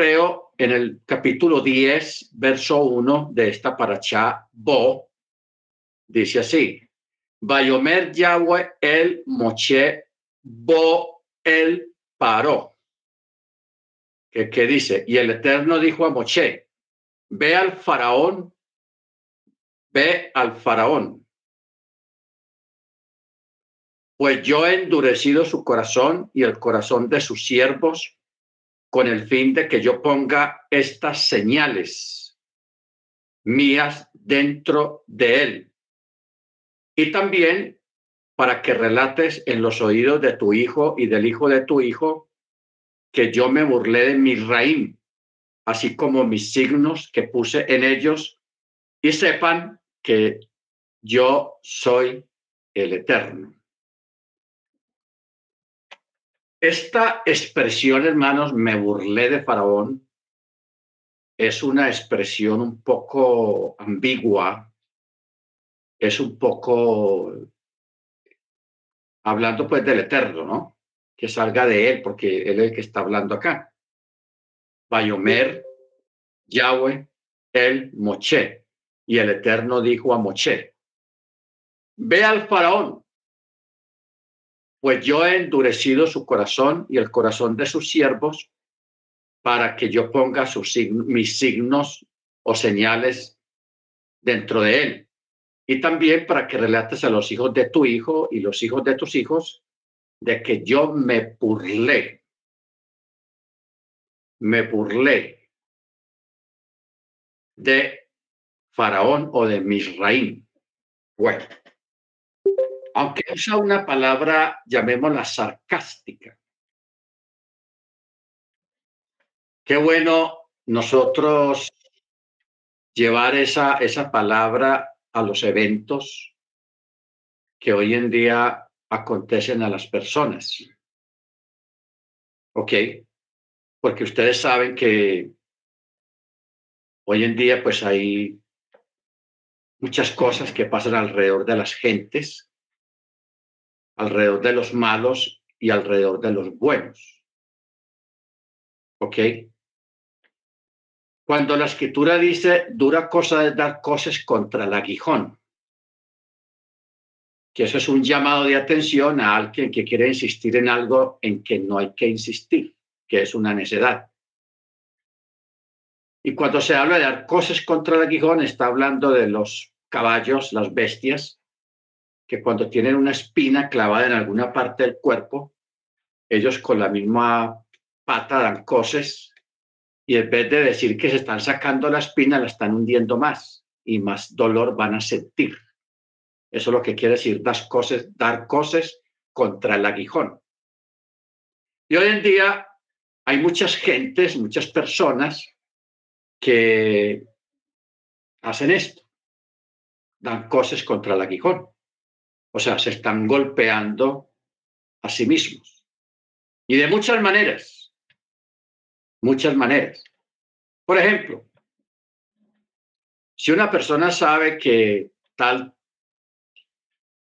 creo en el capítulo 10, verso 1 de esta paracha Bo, dice así, Bayomer Yahweh el Moche Bo el Paró. ¿Qué, ¿Qué dice? Y el Eterno dijo a Moche, ve al faraón, ve al faraón, pues yo he endurecido su corazón y el corazón de sus siervos con el fin de que yo ponga estas señales mías dentro de él. Y también para que relates en los oídos de tu hijo y del hijo de tu hijo que yo me burlé de mi raíz, así como mis signos que puse en ellos, y sepan que yo soy el eterno. Esta expresión, hermanos, me burlé de Faraón, es una expresión un poco ambigua, es un poco hablando pues del Eterno, ¿no? Que salga de él, porque él es el que está hablando acá. Bayomer, Yahweh, el Moche. Y el Eterno dijo a Moche, ve al faraón pues yo he endurecido su corazón y el corazón de sus siervos para que yo ponga sus mis signos o señales dentro de él. Y también para que relates a los hijos de tu hijo y los hijos de tus hijos de que yo me burlé, me burlé de Faraón o de Misraín. Bueno, aunque usa una palabra, llamémosla sarcástica. Qué bueno nosotros llevar esa, esa palabra a los eventos que hoy en día acontecen a las personas. ¿Ok? Porque ustedes saben que hoy en día pues hay muchas cosas que pasan alrededor de las gentes alrededor de los malos y alrededor de los buenos. ¿Ok? Cuando la escritura dice, dura cosa de dar cosas contra el aguijón, que eso es un llamado de atención a alguien que quiere insistir en algo en que no hay que insistir, que es una necedad. Y cuando se habla de dar cosas contra el aguijón, está hablando de los caballos, las bestias, que cuando tienen una espina clavada en alguna parte del cuerpo, ellos con la misma pata dan cosas y en vez de decir que se están sacando la espina, la están hundiendo más y más dolor van a sentir. Eso es lo que quiere decir dar cosas, dar cosas contra el aguijón. Y hoy en día hay muchas gentes, muchas personas que hacen esto, dan cosas contra el aguijón. O sea, se están golpeando a sí mismos. Y de muchas maneras. Muchas maneras. Por ejemplo, si una persona sabe que tal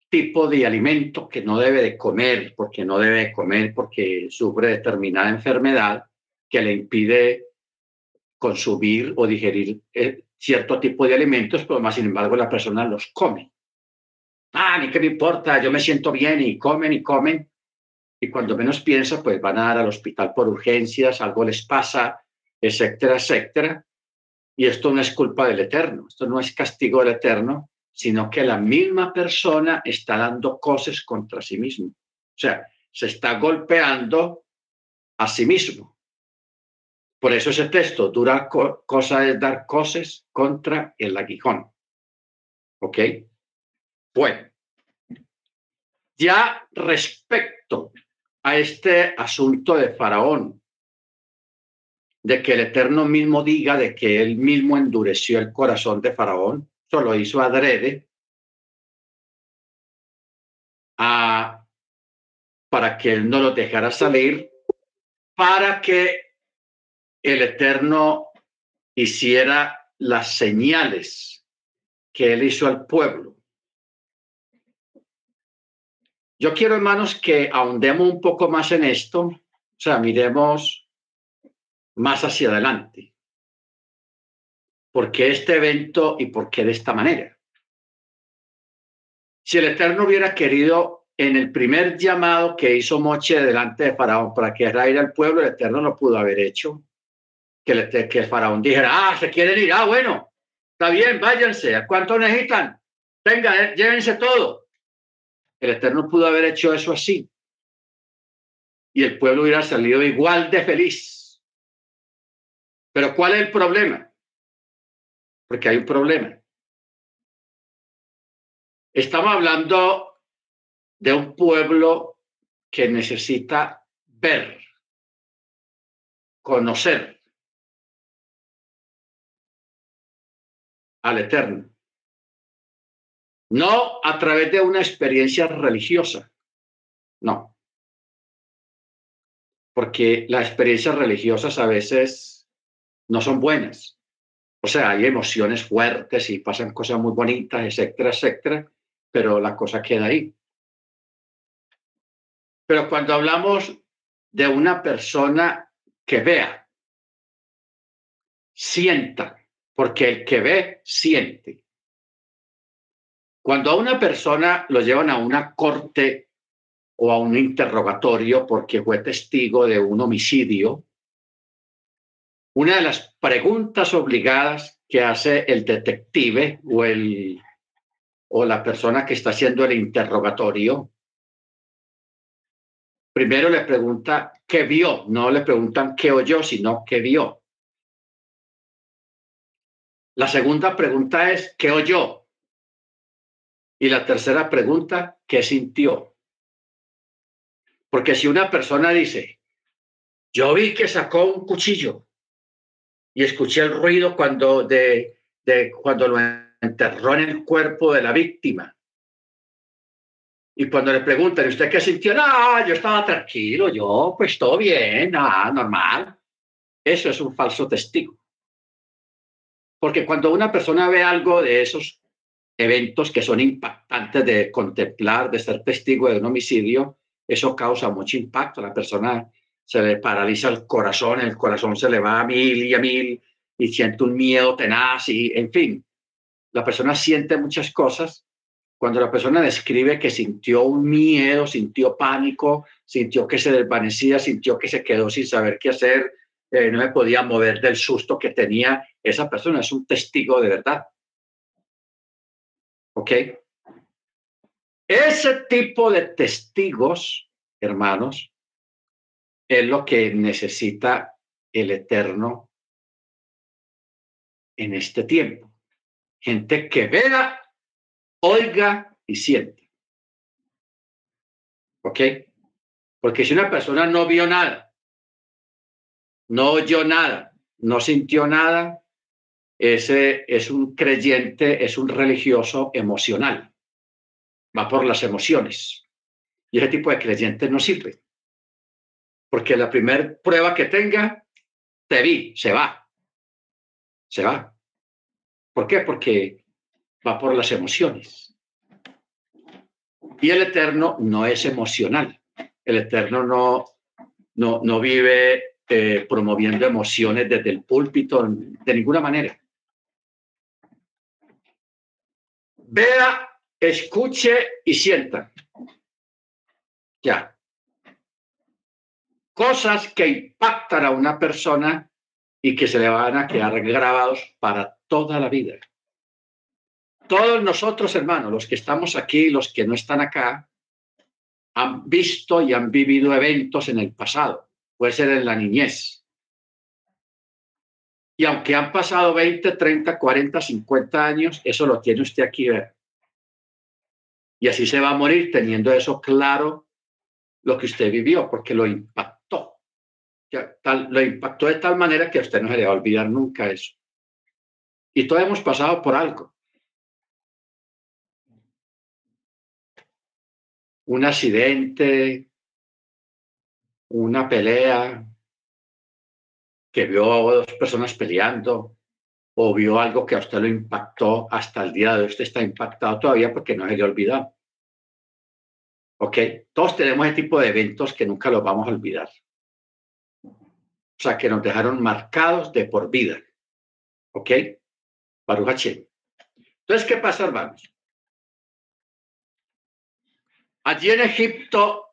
tipo de alimento que no debe de comer, porque no debe de comer porque sufre determinada enfermedad que le impide consumir o digerir eh, cierto tipo de alimentos, pero más sin embargo la persona los come ah, ni qué me importa, yo me siento bien y comen y comen. Y cuando menos piensa, pues van a dar al hospital por urgencias, algo les pasa, etcétera, etcétera. Y esto no es culpa del Eterno, esto no es castigo del Eterno, sino que la misma persona está dando cosas contra sí mismo. O sea, se está golpeando a sí mismo. Por eso ese texto, dura cosa de dar cosas contra el aguijón. ¿Ok? Bueno, ya respecto a este asunto de Faraón, de que el Eterno mismo diga de que él mismo endureció el corazón de Faraón, solo hizo adrede a, para que él no lo dejara salir, para que el Eterno hiciera las señales que él hizo al pueblo yo quiero, hermanos, que ahondemos un poco más en esto, o sea, miremos más hacia adelante. ¿Por qué este evento y por qué de esta manera? Si el Eterno hubiera querido en el primer llamado que hizo Moche delante de Faraón para que Israel al pueblo, el Eterno no pudo haber hecho. Que el, que Faraón dijera, ah, se quieren ir, ah, bueno, está bien, váyanse, ¿a cuánto necesitan? Venga, eh, llévense todo. El Eterno pudo haber hecho eso así. Y el pueblo hubiera salido igual de feliz. Pero ¿cuál es el problema? Porque hay un problema. Estamos hablando de un pueblo que necesita ver, conocer al Eterno. No a través de una experiencia religiosa, no. Porque las experiencias religiosas a veces no son buenas. O sea, hay emociones fuertes y pasan cosas muy bonitas, etcétera, etcétera, pero la cosa queda ahí. Pero cuando hablamos de una persona que vea, sienta, porque el que ve, siente. Cuando a una persona lo llevan a una corte o a un interrogatorio porque fue testigo de un homicidio, una de las preguntas obligadas que hace el detective o, el, o la persona que está haciendo el interrogatorio, primero le pregunta qué vio, no le preguntan qué oyó, sino qué vio. La segunda pregunta es qué oyó. Y la tercera pregunta, ¿qué sintió? Porque si una persona dice, yo vi que sacó un cuchillo y escuché el ruido cuando, de, cuando lo enterró en el cuerpo de la víctima. Y cuando le preguntan, ¿usted qué sintió? No, yo estaba tranquilo, yo, pues todo bien, nada, normal. Eso es un falso testigo. Porque cuando una persona ve algo de esos eventos que son impactantes de contemplar, de ser testigo de un homicidio, eso causa mucho impacto. La persona se le paraliza el corazón, el corazón se le va a mil y a mil y siente un miedo tenaz y, en fin, la persona siente muchas cosas. Cuando la persona describe que sintió un miedo, sintió pánico, sintió que se desvanecía, sintió que se quedó sin saber qué hacer, eh, no me podía mover del susto que tenía, esa persona es un testigo de verdad. ¿Ok? Ese tipo de testigos, hermanos, es lo que necesita el Eterno en este tiempo. Gente que vea, oiga y siente. ¿Ok? Porque si una persona no vio nada, no oyó nada, no sintió nada, ese es un creyente, es un religioso emocional. Va por las emociones. Y ese tipo de creyente no sirve. Porque la primera prueba que tenga, te vi, se va. Se va. ¿Por qué? Porque va por las emociones. Y el Eterno no es emocional. El Eterno no, no, no vive eh, promoviendo emociones desde el púlpito de ninguna manera. Vea, escuche y sienta. Ya. Cosas que impactan a una persona y que se le van a quedar grabados para toda la vida. Todos nosotros, hermanos, los que estamos aquí, los que no están acá, han visto y han vivido eventos en el pasado. Puede ser en la niñez, y aunque han pasado 20, 30, 40, 50 años, eso lo tiene usted aquí. Y así se va a morir teniendo eso claro lo que usted vivió, porque lo impactó. Lo impactó de tal manera que usted no se le va a olvidar nunca eso. Y todos hemos pasado por algo. Un accidente, una pelea, que vio a dos personas peleando o vio algo que a usted lo impactó hasta el día de hoy, usted está impactado todavía porque no se le olvidado. ¿Ok? Todos tenemos ese tipo de eventos que nunca los vamos a olvidar. O sea, que nos dejaron marcados de por vida. ¿Ok? Baruch Entonces, ¿qué pasa, hermanos? Allí en Egipto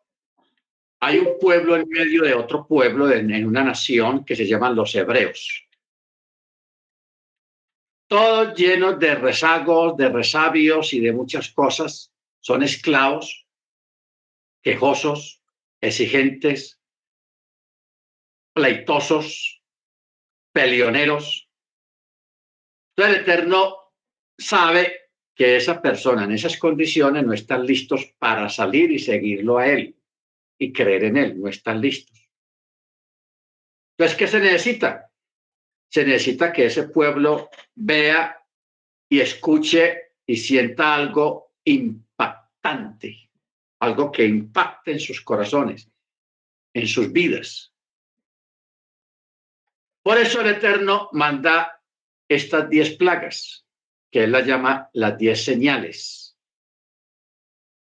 hay un pueblo en medio de otro pueblo, en, una nación que se llaman los hebreos. Todos llenos de rezagos, de resabios y de muchas cosas. Son esclavos, quejosos, exigentes, pleitosos, peleoneros. Entonces el Eterno sabe que esa persona en esas condiciones no están listos para salir y seguirlo a él y creer en él, no están listos. Entonces, ¿qué se necesita? Se necesita que ese pueblo vea y escuche y sienta algo impactante, algo que impacte en sus corazones, en sus vidas. Por eso el Eterno manda estas diez plagas que él la llama las diez señales,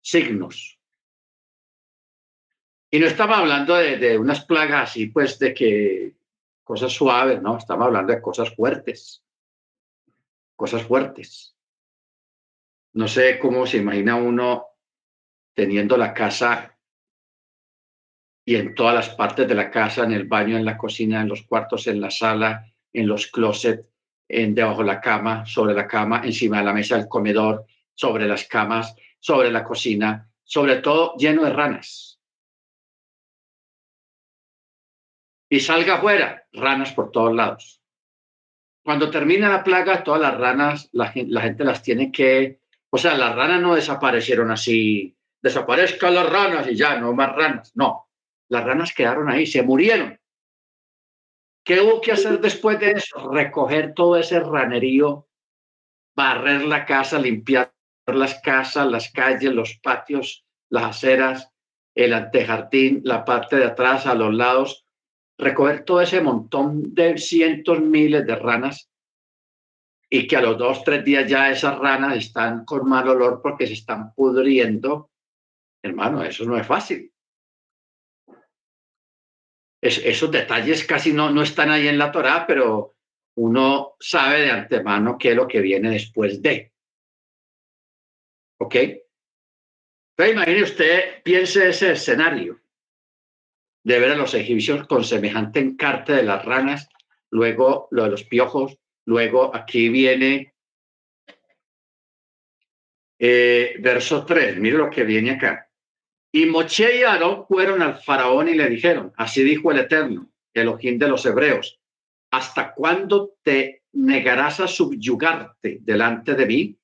signos. Y no estamos hablando de, unas plagas así, pues, de que cosas suaves, no, estamos hablando de cosas fuertes, cosas fuertes. No sé cómo se imagina uno teniendo la casa y en todas las partes de la casa, en el baño, en la cocina, en los cuartos, en la sala, en los closets, en, debajo de la cama, sobre la cama, encima de la mesa del comedor, sobre las camas, sobre la cocina, sobre todo lleno de ranas. Y salga afuera, ranas por todos lados. Cuando termina la plaga, todas las ranas, la, gente las tiene que, o sea, las ranas no desaparecieron así, desaparezcan las ranas y ya, no más ranas, no, las ranas quedaron ahí, se murieron ¿Qué hubo que hacer después de eso? Recoger todo ese ranerío, barrer la casa, limpiar las casas, las calles, los patios, las aceras, el antejardín, la parte de atrás, a los lados, recoger todo ese montón de cientos, miles de ranas y que a los dos, tres días ya esas ranas están con mal olor porque se están pudriendo. Hermano, eso no es fácil esos detalles casi no, no están ahí en la Torá, pero uno sabe de antemano qué es lo que viene después de. ¿Ok? Pero imagine usted, piense ese escenario de ver a los egipcios con semejante encarte de las ranas, luego lo de los piojos, luego aquí viene eh, verso 3, mire lo que viene acá. Y Moche y Aarón fueron al faraón y le dijeron, así dijo el Eterno, el ojín de los hebreos, ¿hasta cuándo te negarás a subyugarte delante de mí?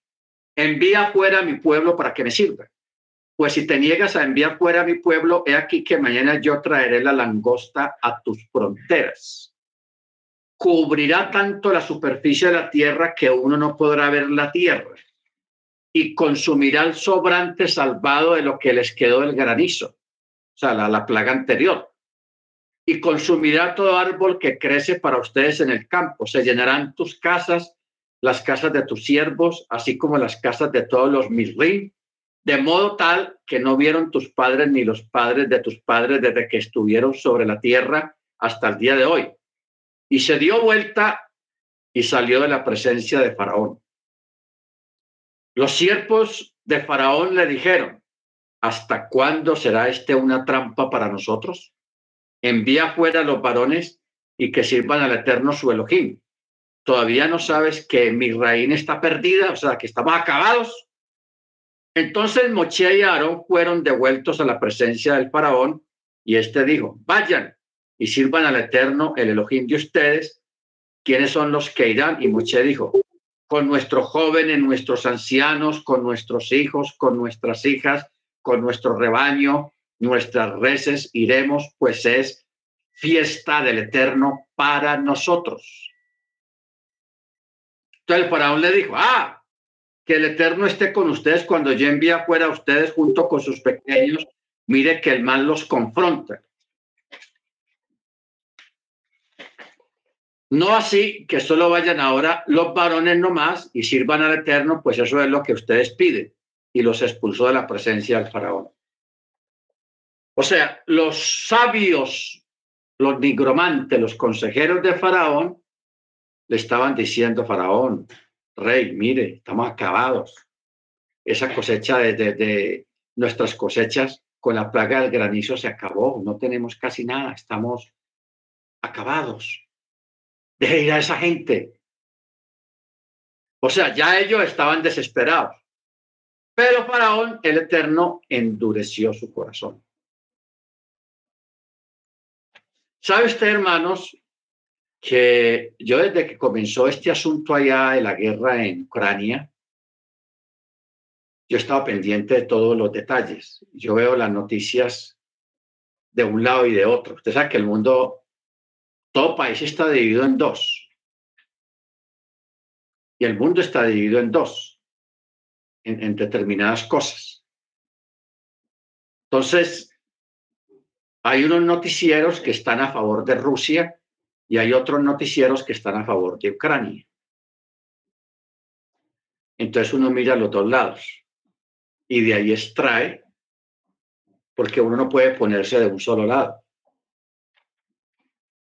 Envía fuera a mi pueblo para que me sirva. Pues si te niegas a enviar fuera a mi pueblo, he aquí que mañana yo traeré la langosta a tus fronteras. Cubrirá tanto la superficie de la tierra que uno no podrá ver la tierra y consumirá el sobrante salvado de lo que les quedó del granizo, o sea, la, plaga anterior. Y consumirá todo árbol que crece para ustedes en el campo. Se llenarán tus casas, las casas de tus siervos, así como las casas de todos los misrim, de modo tal que no vieron tus padres ni los padres de tus padres desde que estuvieron sobre la tierra hasta el día de hoy. Y se dio vuelta y salió de la presencia de Faraón. Los siervos de Faraón le dijeron, ¿hasta cuándo será este una trampa para nosotros? Envía fuera los varones y que sirvan al Eterno su Elohim. ¿Todavía no sabes que mi reina está perdida? O sea, que estamos acabados. Entonces Moche y Aarón fueron devueltos a la presencia del faraón y éste dijo, vayan y sirvan al Eterno, el Elohim de ustedes. ¿Quiénes son los que irán? Y Moche dijo, con nuestros jóvenes, nuestros ancianos, con nuestros hijos, con nuestras hijas, con nuestro rebaño, nuestras reses, iremos, pues es fiesta del Eterno para nosotros. Entonces el faraón le dijo, ah, que el Eterno esté con ustedes cuando yo envíe fuera a ustedes junto con sus pequeños, mire que el mal los confronta. No así que solo vayan ahora los varones nomás y sirvan al Eterno, pues eso es lo que ustedes piden. Y los expulsó de la presencia del faraón. O sea, los sabios los nigromantes, los consejeros de Faraón, le estaban diciendo, Faraón, rey, mire, estamos acabados. Esa cosecha de, nuestras cosechas con la plaga del granizo se acabó, no tenemos casi nada, estamos acabados. Deje ir a esa gente. O sea, ya ellos estaban desesperados. Pero Faraón, el Eterno, endureció su corazón. ¿Sabe usted, hermanos, que yo desde que comenzó este asunto allá de la guerra en Ucrania, yo estaba pendiente de todos los detalles. Yo veo las noticias de un lado y de otro. Usted sabe que el mundo, todo país está dividido en dos. Y el mundo está dividido en dos, en, en determinadas cosas. Entonces, hay unos noticieros que están a favor de Rusia y hay otros noticieros que están a favor de Ucrania. Entonces uno mira los dos lados y de ahí extrae, porque uno no puede ponerse de un solo lado.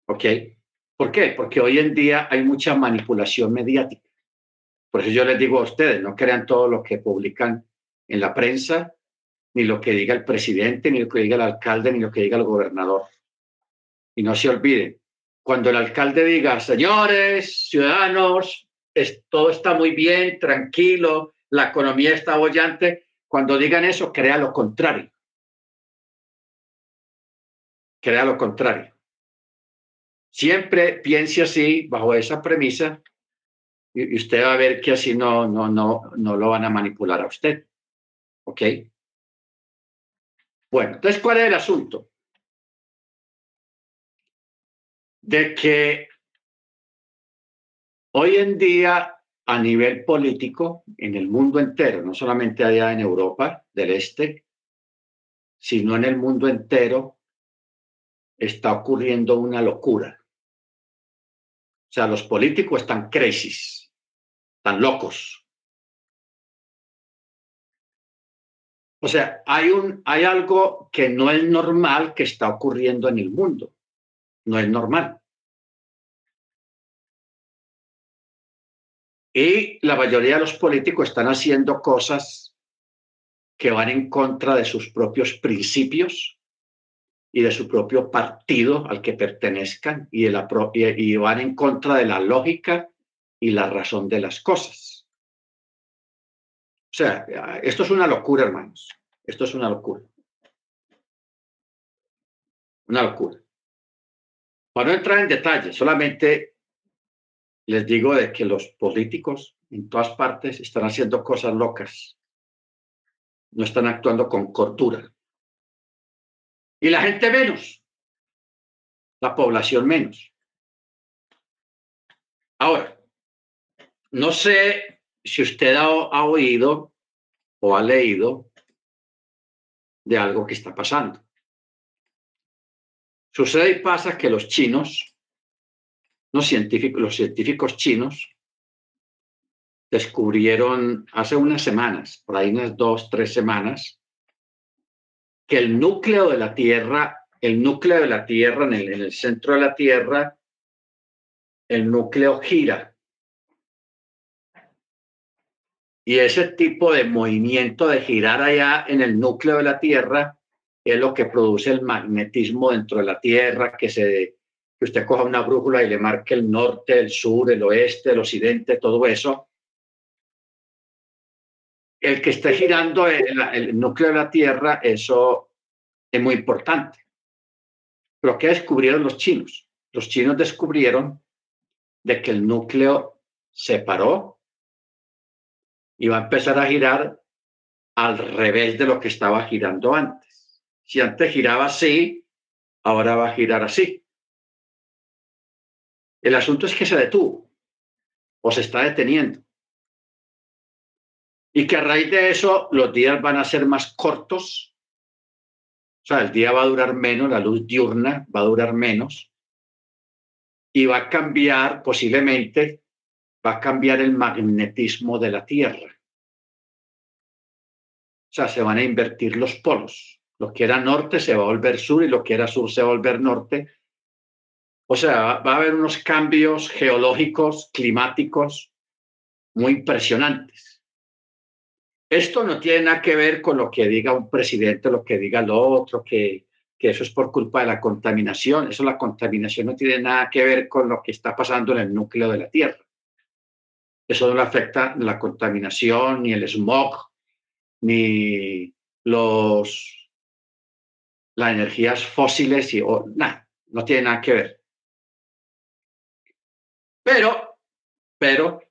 ¿Ok? ¿Por qué? Porque hoy en día hay mucha manipulación mediática. Por eso yo les digo a ustedes, no crean todo lo que publican en la prensa, ni lo que diga el presidente, ni lo que diga el alcalde, ni lo que diga el gobernador. Y no se olviden, cuando el alcalde diga, señores, ciudadanos, todo está muy bien, tranquilo, la economía está bollante, cuando digan eso, crea lo contrario. Crea lo contrario. Siempre piense así, bajo esa premisa, y usted va a ver que así no, no, no, no lo van a manipular a usted. ¿Ok? Bueno, entonces, ¿cuál es el asunto? De que hoy en día, a nivel político, en el mundo entero, no solamente allá en Europa del Este, sino en el mundo entero, está ocurriendo una locura. O sea, los políticos están crisis, están locos. O sea, hay, un, hay algo que no es normal que está ocurriendo en el mundo. No es normal. Y la mayoría de los políticos están haciendo cosas que van en contra de sus propios principios y de su propio partido al que pertenezcan y, van en contra de la lógica y la razón de las cosas. O sea, esto es una locura, hermanos. Esto es una locura. Una locura. Para no entrar en detalle, solamente les digo de que los políticos en todas partes están haciendo cosas locas. No están actuando con cordura. Y la gente menos. La población menos. Ahora, no sé si usted ha, oído o ha leído de algo que está pasando. Sucede y pasa que los chinos, los científicos, los científicos chinos, descubrieron hace unas semanas, por ahí unas dos, tres semanas, que el núcleo de la Tierra, el núcleo de la Tierra, en el, en el centro de la Tierra, el núcleo gira. Y ese tipo de movimiento de girar allá en el núcleo de la Tierra es lo que produce el magnetismo dentro de la Tierra, que, se, que usted coja una brújula y le marque el norte, el sur, el oeste, el occidente, todo eso. El que esté girando el, núcleo de la Tierra, eso es muy importante. Pero ¿qué descubrieron los chinos? Los chinos descubrieron de que el núcleo se paró y va a empezar a girar al revés de lo que estaba girando antes. Si antes giraba así, ahora va a girar así. El asunto es que se detuvo o se está deteniendo. Y que a raíz de eso los días van a ser más cortos. O sea, el día va a durar menos, la luz diurna va a durar menos. Y va a cambiar posiblemente va a cambiar el magnetismo de la Tierra. O sea, se van a invertir los polos. Lo que era norte se va a volver sur y lo que era sur se va a volver norte O sea, va a haber unos cambios geológicos, climáticos muy impresionantes. Esto no tiene nada que ver con lo que diga un presidente, lo que diga el otro, que, que eso es por culpa de la contaminación. Eso, la contaminación no tiene nada que ver con lo que está pasando en el núcleo de la Tierra. Eso no le afecta la contaminación, ni el smog, ni los, las energías fósiles, y, nada, no tiene nada que ver. Pero, pero,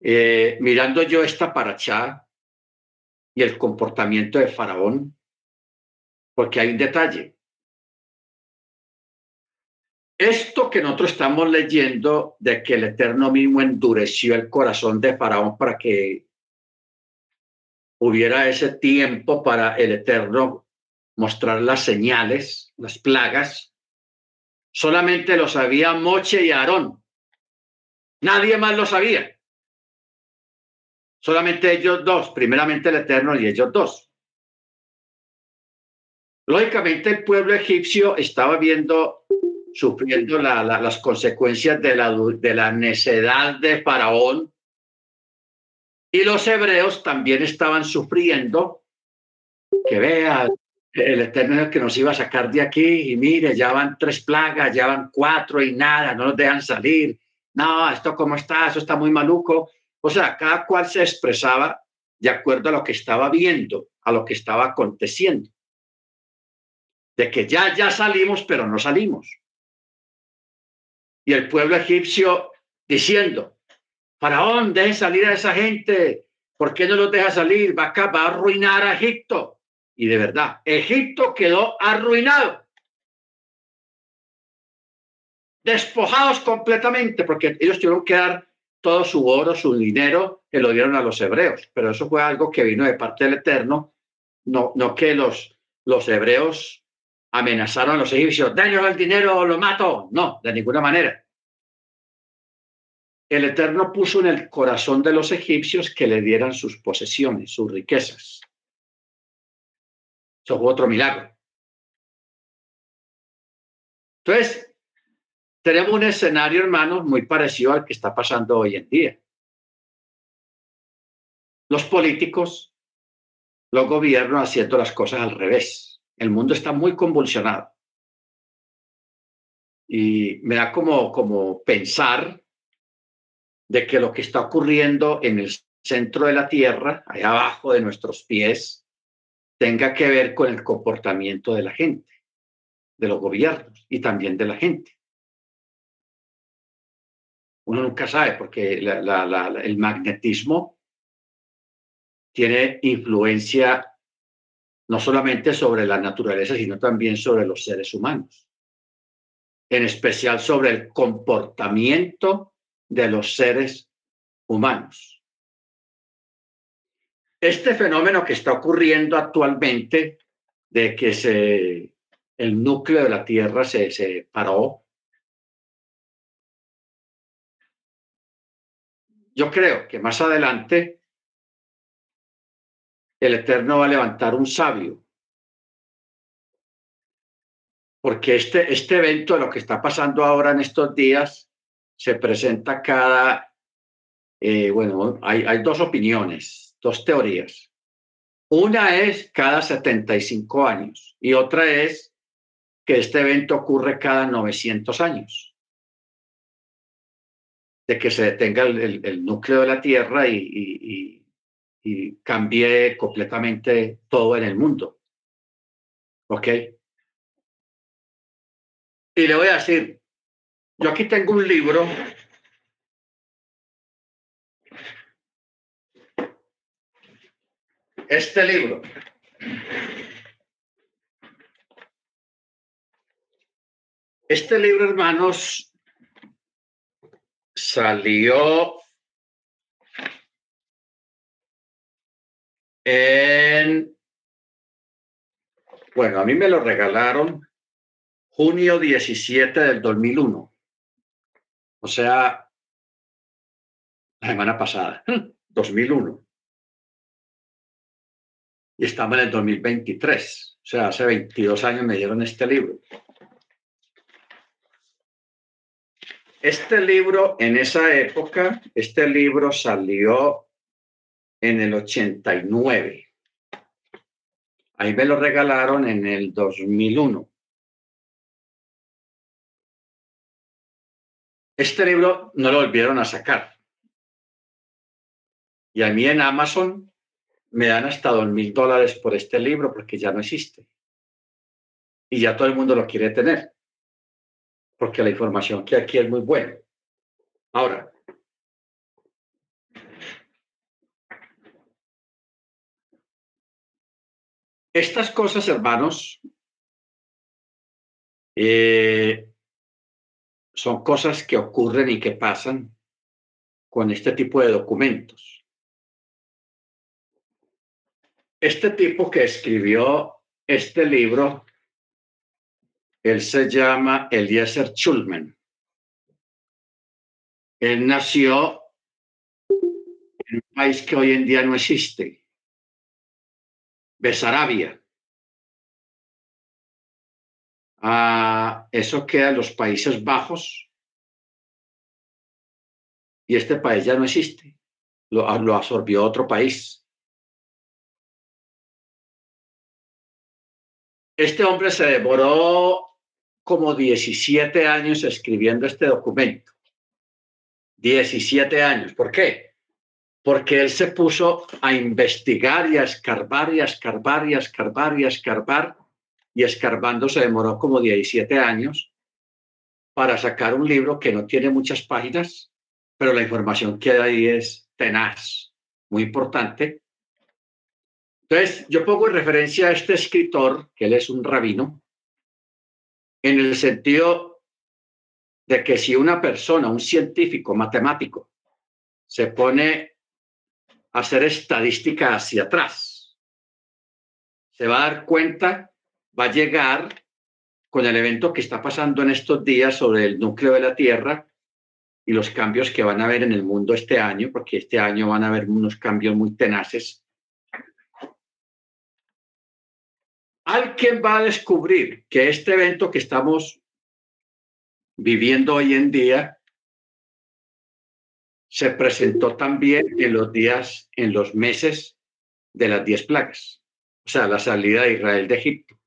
eh, mirando yo esta paracha y el comportamiento de Faraón, porque hay un detalle. Esto que nosotros estamos leyendo de que el Eterno mismo endureció el corazón de Faraón para que hubiera ese tiempo para el Eterno mostrar las señales, las plagas, Solamente lo sabía Moche y Aarón. Nadie más lo sabía. Solamente ellos dos, primeramente el Eterno y ellos dos. Lógicamente el pueblo egipcio estaba viendo, sufriendo las consecuencias de la, de la necedad de Faraón y los hebreos también estaban sufriendo, que vean, el Eterno que nos iba a sacar de aquí y mire, ya van tres plagas, ya van cuatro y nada, no nos dejan salir. No, esto cómo está, eso está muy maluco. O sea, cada cual se expresaba de acuerdo a lo que estaba viendo, a lo que estaba aconteciendo. De que ya, ya salimos, pero no salimos. Y el pueblo egipcio diciendo, Faraón, dejen salir a esa gente. ¿Por qué no los deja salir? Va, acá, va a arruinar a Egipto. Y de verdad, Egipto quedó arruinado. Despojados completamente, porque ellos tuvieron que dar todo su oro, su dinero, que lo dieron a los hebreos. Pero eso fue algo que vino de parte del Eterno, no, no que los, los hebreos amenazaron a los egipcios, daño al dinero lo mato. No, de ninguna manera. El Eterno puso en el corazón de los egipcios que le dieran sus posesiones, sus riquezas. Eso fue otro milagro. Entonces, tenemos un escenario, hermanos, muy parecido al que está pasando hoy en día. Los políticos, los gobiernos haciendo las cosas al revés. El mundo está muy convulsionado. Y me da como, como pensar de que lo que está ocurriendo en el centro de la Tierra, allá abajo de nuestros pies, tenga que ver con el comportamiento de la gente, de los gobiernos y también de la gente. Uno nunca sabe porque el magnetismo tiene influencia no solamente sobre la naturaleza, sino también sobre los seres humanos, en especial sobre el comportamiento de los seres humanos. Este fenómeno que está ocurriendo actualmente de que se, el núcleo de la Tierra se separó, yo creo que más adelante el Eterno va a levantar un sabio. Porque este, este evento, lo que está pasando ahora en estos días, se presenta cada, eh, bueno, hay, dos opiniones dos teorías. Una es cada 75 años y otra es que este evento ocurre cada 900 años. De que se detenga el, núcleo de la Tierra y, y cambie completamente todo en el mundo. ¿Ok? Y le voy a decir, yo aquí tengo un libro este libro. Este libro, hermanos, salió en, bueno, a mí me lo regalaron junio 17 del 2001, o sea, la semana pasada, 2001 y estamos en el 2023. O sea, hace 22 años me dieron este libro. Este libro, en esa época, este libro salió en el 89. Ahí me lo regalaron en el 2001. Este libro no lo volvieron a sacar. Y a mí en Amazon me dan hasta dos mil dólares por este libro porque ya no existe. Y ya todo el mundo lo quiere tener. Porque la información que aquí es muy buena. Ahora, estas cosas, hermanos, eh, son cosas que ocurren y que pasan con este tipo de documentos. Este tipo que escribió este libro, él se llama Eliezer Schulman. Él nació en un país que hoy en día no existe, Besarabia. Ah, eso queda en los Países Bajos y este país ya no existe, lo, lo absorbió otro país. Este hombre se demoró como 17 años escribiendo este documento. 17 años. ¿Por qué? Porque él se puso a investigar y a escarbar y a escarbar y a escarbar y a escarbar y escarbando se demoró como 17 años para sacar un libro que no tiene muchas páginas, pero la información que hay es tenaz, muy importante. Entonces, yo pongo en referencia a este escritor, que él es un rabino, en el sentido de que si una persona, un científico, matemático, se pone a hacer estadística hacia atrás, se va a dar cuenta va a llegar con el evento que está pasando en estos días sobre el núcleo de la Tierra y los cambios que van a haber en el mundo este año, porque este año van a haber unos cambios muy tenaces. Alguien va a descubrir que este evento que estamos viviendo hoy en día se presentó también en los días, en los meses de las diez plagas, o sea, la salida de Israel de Egipto.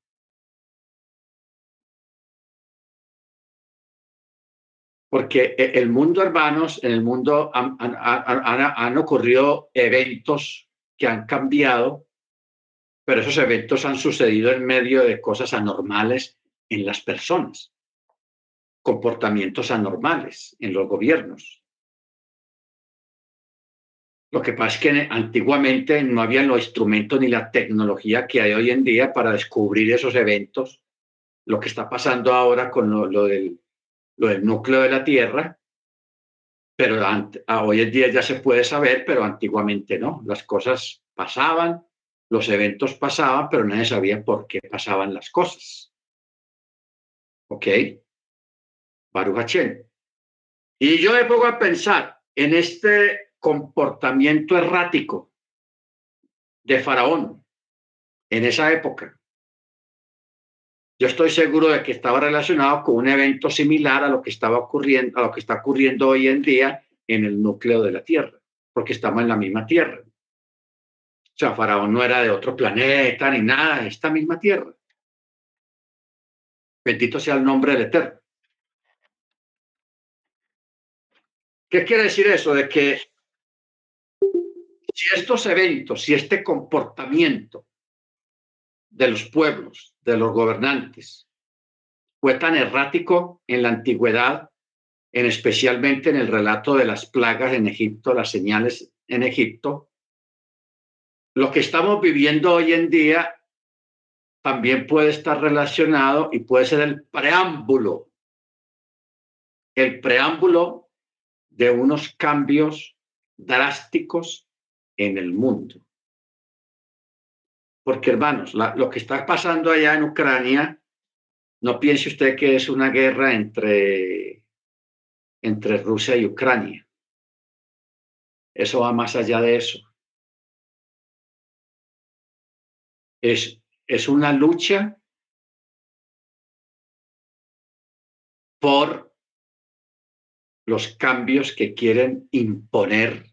Porque e, el mundo, hermanos, en el mundo han, ocurrido eventos que han cambiado, pero esos eventos han sucedido en medio de cosas anormales en las personas, comportamientos anormales en los gobiernos. Lo que pasa es que antiguamente no había los instrumentos ni la tecnología que hay hoy en día para descubrir esos eventos. Lo que está pasando ahora con lo del lo del núcleo de la Tierra, pero hoy en día ya se puede saber, pero antiguamente no. Las cosas pasaban, los eventos pasaban, pero nadie sabía por qué pasaban las cosas. ¿Ok? Baruch Y yo me pongo a pensar en este comportamiento errático de Faraón en esa época. Yo estoy seguro de que estaba relacionado con un evento similar a lo que estaba ocurriendo, a lo que está ocurriendo hoy en día en el núcleo de la Tierra, porque estamos en la misma Tierra. O sea, Faraón no era de otro planeta ni nada, esta misma Tierra. Bendito sea el nombre del Eterno. ¿Qué quiere decir eso? De que si estos eventos, si este comportamiento de los pueblos, de los gobernantes. Fue tan errático en la antigüedad, en especialmente en el relato de las plagas en Egipto, las señales en Egipto. Lo que estamos viviendo hoy en día también puede estar relacionado y puede ser el preámbulo, el preámbulo de unos cambios drásticos en el mundo. Porque, hermanos, lo que está pasando allá en Ucrania, no piense usted que es una guerra entre, entre Rusia y Ucrania. Eso va más allá de eso. Es es una lucha por los cambios que quieren imponer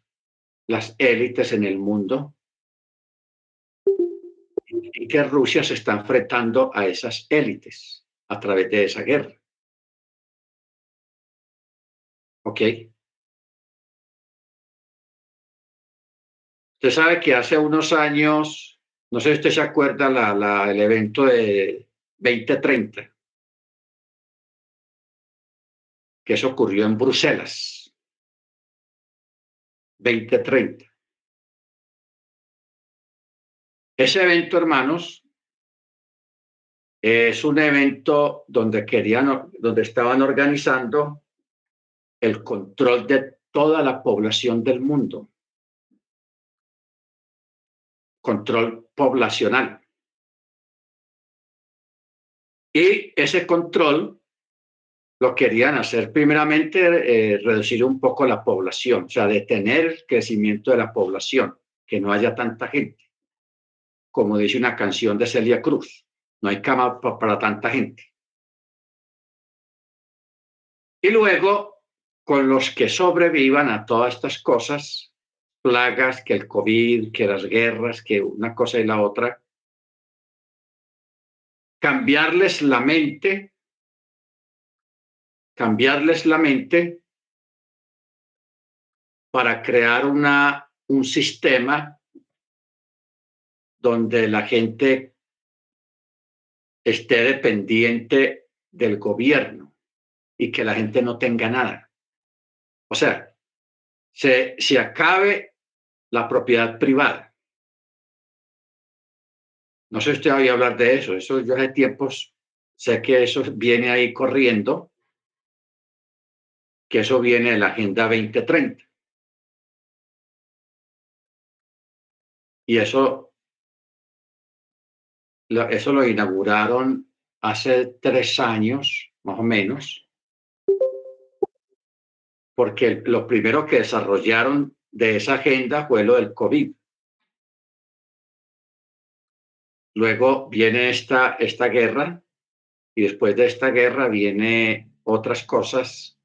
las élites en el mundo y que Rusia se está enfrentando a esas élites a través de esa guerra. ¿Ok? Usted sabe que hace unos años, no sé si usted se acuerda, la, el evento de 2030, que eso ocurrió en Bruselas, 2030. Ese evento, hermanos, es un evento donde querían, donde estaban organizando el control de toda la población del mundo. Control poblacional. Y ese control lo querían hacer primeramente eh, reducir un poco la población, o sea, detener el crecimiento de la población, que no haya tanta gente. Como dice una canción de Celia Cruz, no hay cama para tanta gente. Y luego, con los que sobrevivan a todas estas cosas, plagas, que el COVID, que las guerras, que una cosa y la otra, cambiarles la mente cambiarles la mente para crear una, un sistema donde la gente esté dependiente del gobierno y que la gente no tenga nada. O sea, se, se acabe la propiedad privada. No sé si usted a hablar de eso. Eso yo hace tiempos sé que eso viene ahí corriendo que eso viene en la Agenda 2030. Y eso, eso lo inauguraron hace tres años, más o menos, porque lo primero que desarrollaron de esa agenda fue lo del COVID. Luego viene esta, esta guerra y después de esta guerra viene otras cosas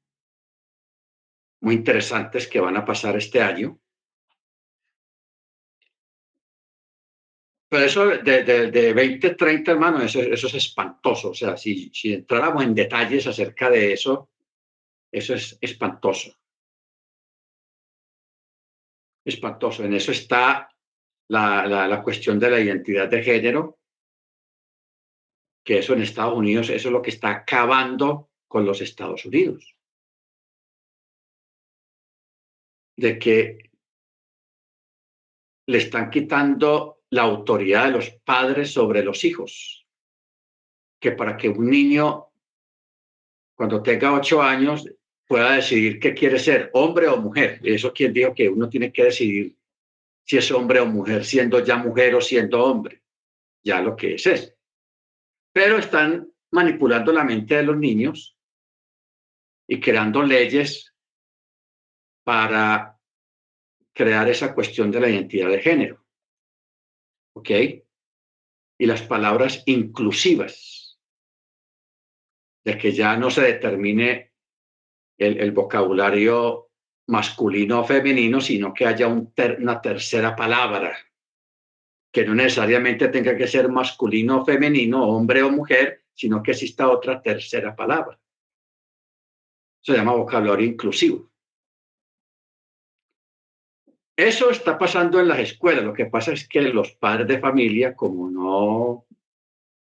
muy interesantes que van a pasar este año. Pero eso de, de, de 2030, hermano, eso, eso, es espantoso. O sea, si, si entráramos en detalles acerca de eso, eso es espantoso. Espantoso. En eso está la, la, la cuestión de la identidad de género, que eso en Estados Unidos, eso es lo que está acabando con los Estados Unidos. de que le están quitando la autoridad de los padres sobre los hijos. Que para que un niño, cuando tenga ocho años, pueda decidir qué quiere ser, hombre o mujer. Eso quien dijo que uno tiene que decidir si es hombre o mujer, siendo ya mujer o siendo hombre. Ya lo que es es. Pero están manipulando la mente de los niños y creando leyes para crear esa cuestión de la identidad de género. ¿Ok? Y las palabras inclusivas, de que ya no se determine el, vocabulario masculino o femenino, sino que haya un una tercera palabra, que no necesariamente tenga que ser masculino o femenino, hombre o mujer, sino que exista otra tercera palabra. Se llama vocabulario inclusivo. Eso está pasando en las escuelas. Lo que pasa es que los padres de familia, como no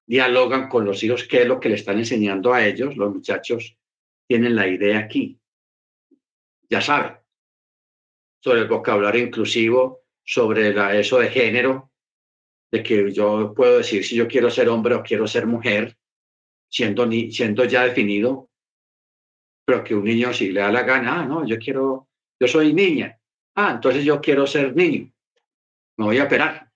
dialogan con los hijos qué es lo que le están enseñando a ellos, los muchachos tienen la idea aquí. Ya saben, sobre el vocabulario inclusivo, sobre la, eso de género, de que yo puedo decir si yo quiero ser hombre o quiero ser mujer, siendo, ya definido, pero que un niño si le da la gana, ah, no, yo quiero, yo soy niña, Ah, entonces yo quiero ser niño. Me voy a operar.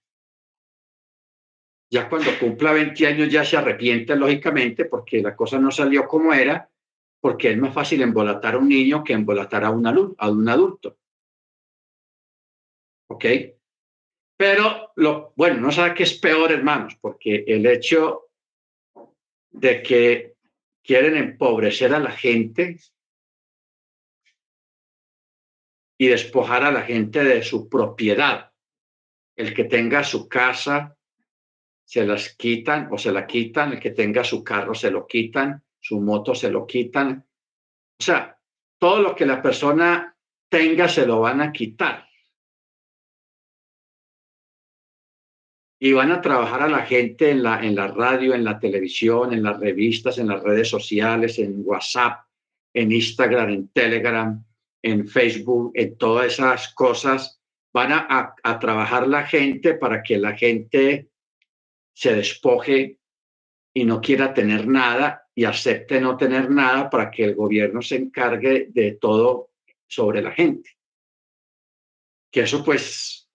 Ya cuando cumpla 20 años ya se arrepiente, lógicamente, porque la cosa no salió como era, porque es más fácil embolatar a un niño que embolatar a un, a un adulto. ¿Ok? Pero, lo, bueno, no sabe qué es peor, hermanos, porque el hecho de que quieren empobrecer a la gente y despojar a la gente de su propiedad. El que tenga su casa, se las quitan o se la quitan, el que tenga su carro se lo quitan, su moto se lo quitan. O sea, todo lo que la persona tenga se lo van a quitar. Y van a trabajar a la gente en la, en la radio, en la televisión, en las revistas, en las redes sociales, en WhatsApp, en Instagram, en Telegram, en Facebook, en todas esas cosas. Van a, a trabajar la gente para que la gente se despoje y no quiera tener nada y acepte no tener nada para que el gobierno se encargue de todo sobre la gente. Que eso pues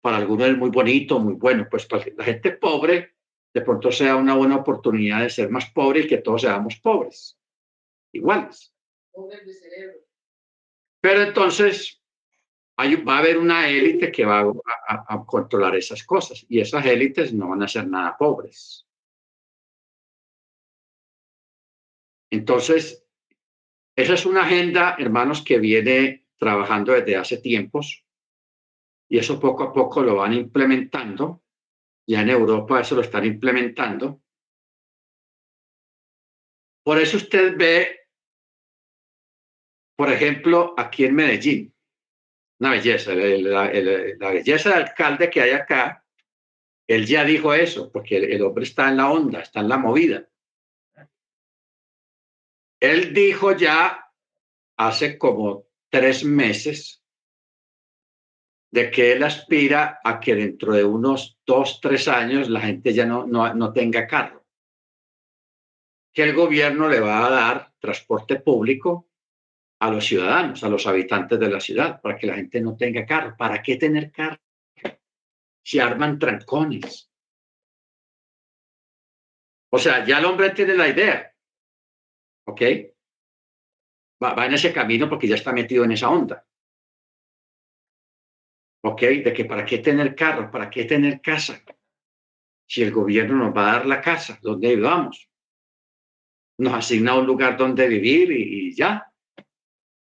para algunos es muy bonito, muy bueno, pues para la gente pobre de pronto sea una buena oportunidad de ser más pobre y que todos seamos pobres, iguales. Pero entonces va a haber una élite que va a, controlar esas cosas y esas élites no van a ser nada pobres. Entonces, esa es una agenda, hermanos, que viene trabajando desde hace tiempos y eso poco a poco lo van implementando. Ya en Europa eso lo están implementando. Por eso usted ve, por ejemplo, aquí en Medellín, una belleza, la, belleza del alcalde que hay acá, él ya dijo eso, porque el hombre está en la onda, está en la movida. Él dijo ya hace como tres meses de que él aspira a que dentro de unos dos, tres años la gente ya no, no, tenga carro. Que el gobierno le va a dar transporte público a los ciudadanos, a los habitantes de la ciudad, para que la gente no tenga carro. ¿Para qué tener carro? Si arman trancones. O sea, ya el hombre tiene la idea. ¿Ok? Va, en ese camino porque ya está metido en esa onda. ¿ok? De que para qué tener carro, para qué tener casa, si el gobierno nos va a dar la casa, ¿dónde vivamos? Nos asigna un lugar donde vivir y, ya.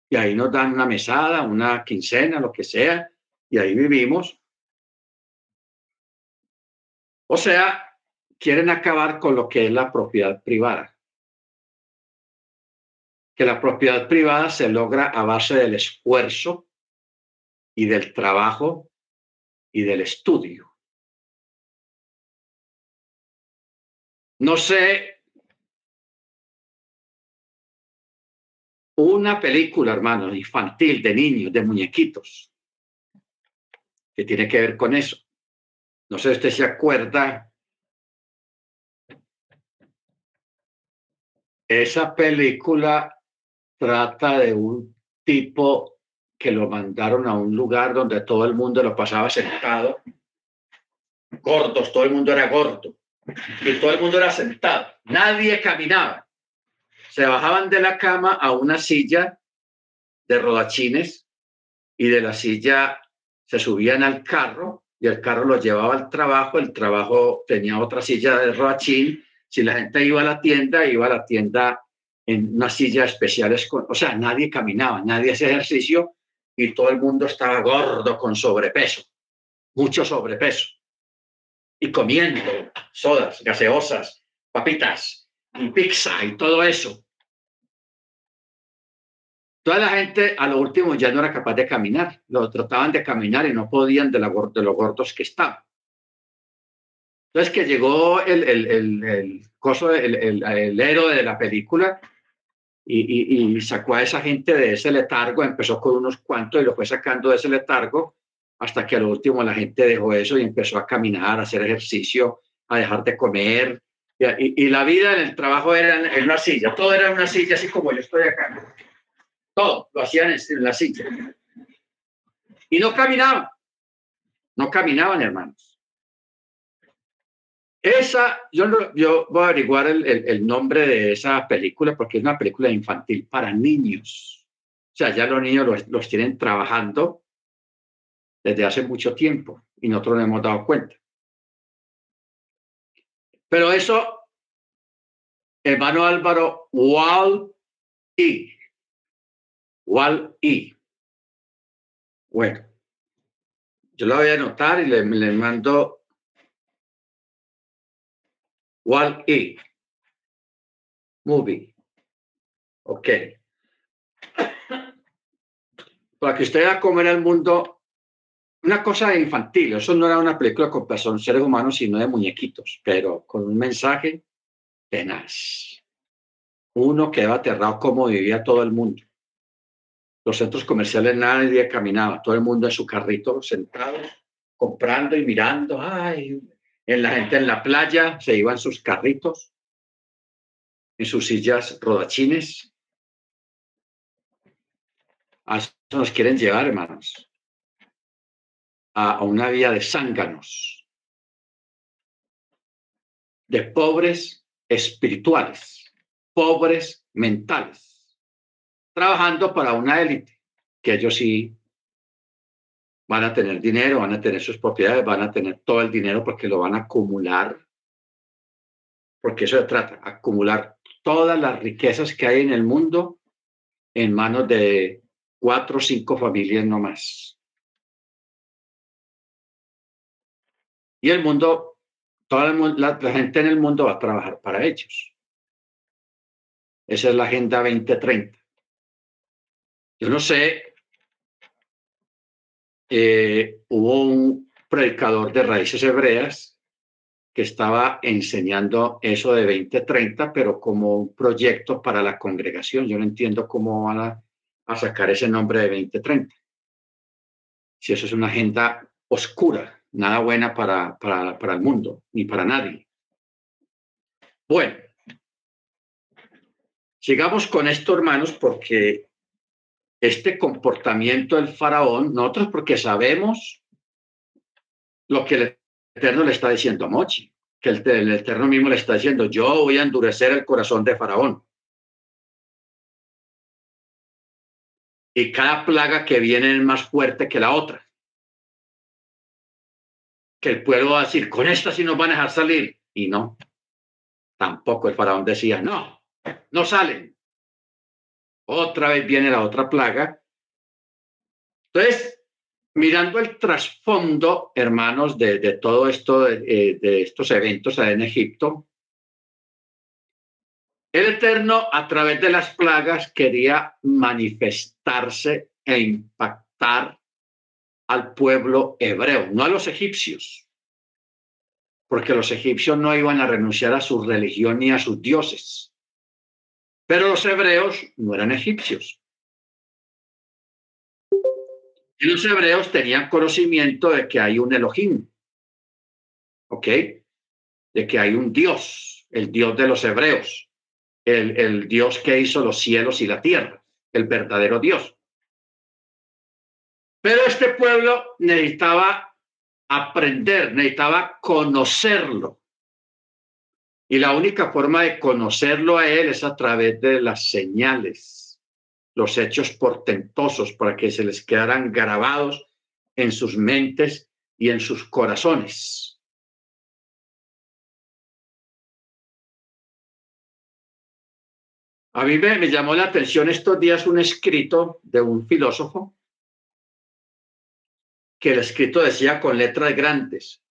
Y ahí nos dan una mesada, una quincena, lo que sea, y ahí vivimos. O sea, quieren acabar con lo que es la propiedad privada. Que la propiedad privada se logra a base del esfuerzo y del trabajo y del estudio. No sé, una película, hermano, infantil, de niños, de muñequitos, que tiene que ver con eso. No sé si usted se acuerda. Esa película trata de un tipo que lo mandaron a un lugar donde todo el mundo lo pasaba sentado, gordos, todo el mundo era gordo, y todo el mundo era sentado, nadie caminaba. Se bajaban de la cama a una silla de rodachines y de la silla se subían al carro y el carro los llevaba al trabajo, el trabajo tenía otra silla de rodachín, si la gente iba a la tienda, iba a la tienda en una silla especiales, o sea, nadie caminaba, nadie hacía ejercicio y todo el mundo estaba gordo con sobrepeso, mucho sobrepeso, y comiendo sodas, gaseosas, papitas y pizza y todo eso. Toda la gente a lo último ya no era capaz de caminar, lo trataban de caminar y no podían de, la, de lo gordos que estaban. Entonces que llegó el, el, el, el, coso, el, héroe de la película y, sacó a esa gente de ese letargo, empezó con unos cuantos y lo fue sacando de ese letargo hasta que al último la gente dejó eso y empezó a caminar, a hacer ejercicio, a dejar de comer. Y, la vida en el trabajo era en, una silla, todo era en una silla, así como yo estoy acá. Todo lo hacían en, la silla. Y no caminaban, no caminaban, hermanos. Esa, yo, yo voy a averiguar el, nombre de esa película porque es una película infantil para niños. O sea, ya los niños los, tienen trabajando desde hace mucho tiempo y nosotros nos hemos dado cuenta. Pero eso, hermano Álvaro, Wall y Wall y. Bueno, yo lo voy a anotar y le, mando Wall y Movie. Ok. Para que usted vea cómo era el mundo, una cosa infantil. Eso no era una película con personas, seres humanos, sino de muñequitos, pero con un mensaje tenaz. Uno quedaba aterrado cómo vivía todo el mundo. Los centros comerciales nadie caminaba, todo el mundo en su carrito sentado, comprando y mirando. Ay, en la gente en la playa se iban sus carritos, en sus sillas rodachines, a eso nos quieren llevar, hermanos, a, una vía de zánganos, de pobres espirituales, pobres mentales, trabajando para una élite, que ellos sí van a tener dinero, van a tener sus propiedades, van a tener todo el dinero porque lo van a acumular, porque eso se trata, acumular todas las riquezas que hay en el mundo en manos de cuatro o cinco familias no más. Y el mundo, toda la, la gente en el mundo va a trabajar para ellos. Esa es la Agenda 2030. Yo no sé, eh, hubo un predicador de raíces hebreas que estaba enseñando eso de 2030, pero como un proyecto para la congregación. Yo no entiendo cómo van a sacar ese nombre de 2030. Si eso es una agenda oscura, nada buena para, para, para el mundo, ni para nadie. Bueno, sigamos con esto, hermanos, porque este comportamiento del faraón, nosotros porque sabemos lo que el Eterno le está diciendo a Mochi, que el, el Eterno mismo le está diciendo, yo voy a endurecer el corazón de faraón. y cada plaga que viene es más fuerte que la otra. Que el pueblo va a decir, con esta sí nos van a dejar salir. Y no, tampoco el faraón decía, no, no salen. Otra vez viene la otra plaga. Entonces, mirando el trasfondo, hermanos, de, todo esto, de, eh, estos eventos en Egipto, el Eterno, a través de las plagas, quería manifestarse e impactar al pueblo hebreo, no a los egipcios, porque los egipcios no iban a renunciar a su religión ni a sus dioses. Pero los hebreos no eran egipcios. Y los hebreos tenían conocimiento de que hay un Elohim, ¿ok? De que hay un Dios, el Dios de los hebreos el, Dios que hizo los cielos y la tierra, el verdadero Dios. Pero este pueblo necesitaba aprender, necesitaba conocerlo. Y la única forma de conocerlo a Él es a través de las señales, los hechos portentosos, para que se les quedaran grabados en sus mentes y en sus corazones. A mí me, llamó la atención estos días un escrito de un filósofo que el escrito decía con letras grandes,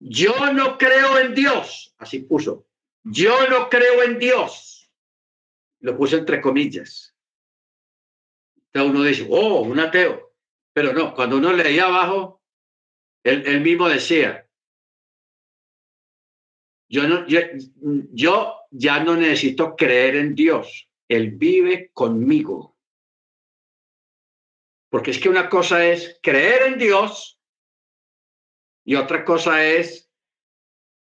yo no creo en Dios, así puso, yo no creo en Dios, lo puse entre comillas. Entonces uno dice, oh, un ateo, pero no, cuando uno leía abajo, él, mismo decía, yo, no, yo, ya no necesito creer en Dios. Él vive conmigo. Porque es que una cosa es creer en Dios y otra cosa es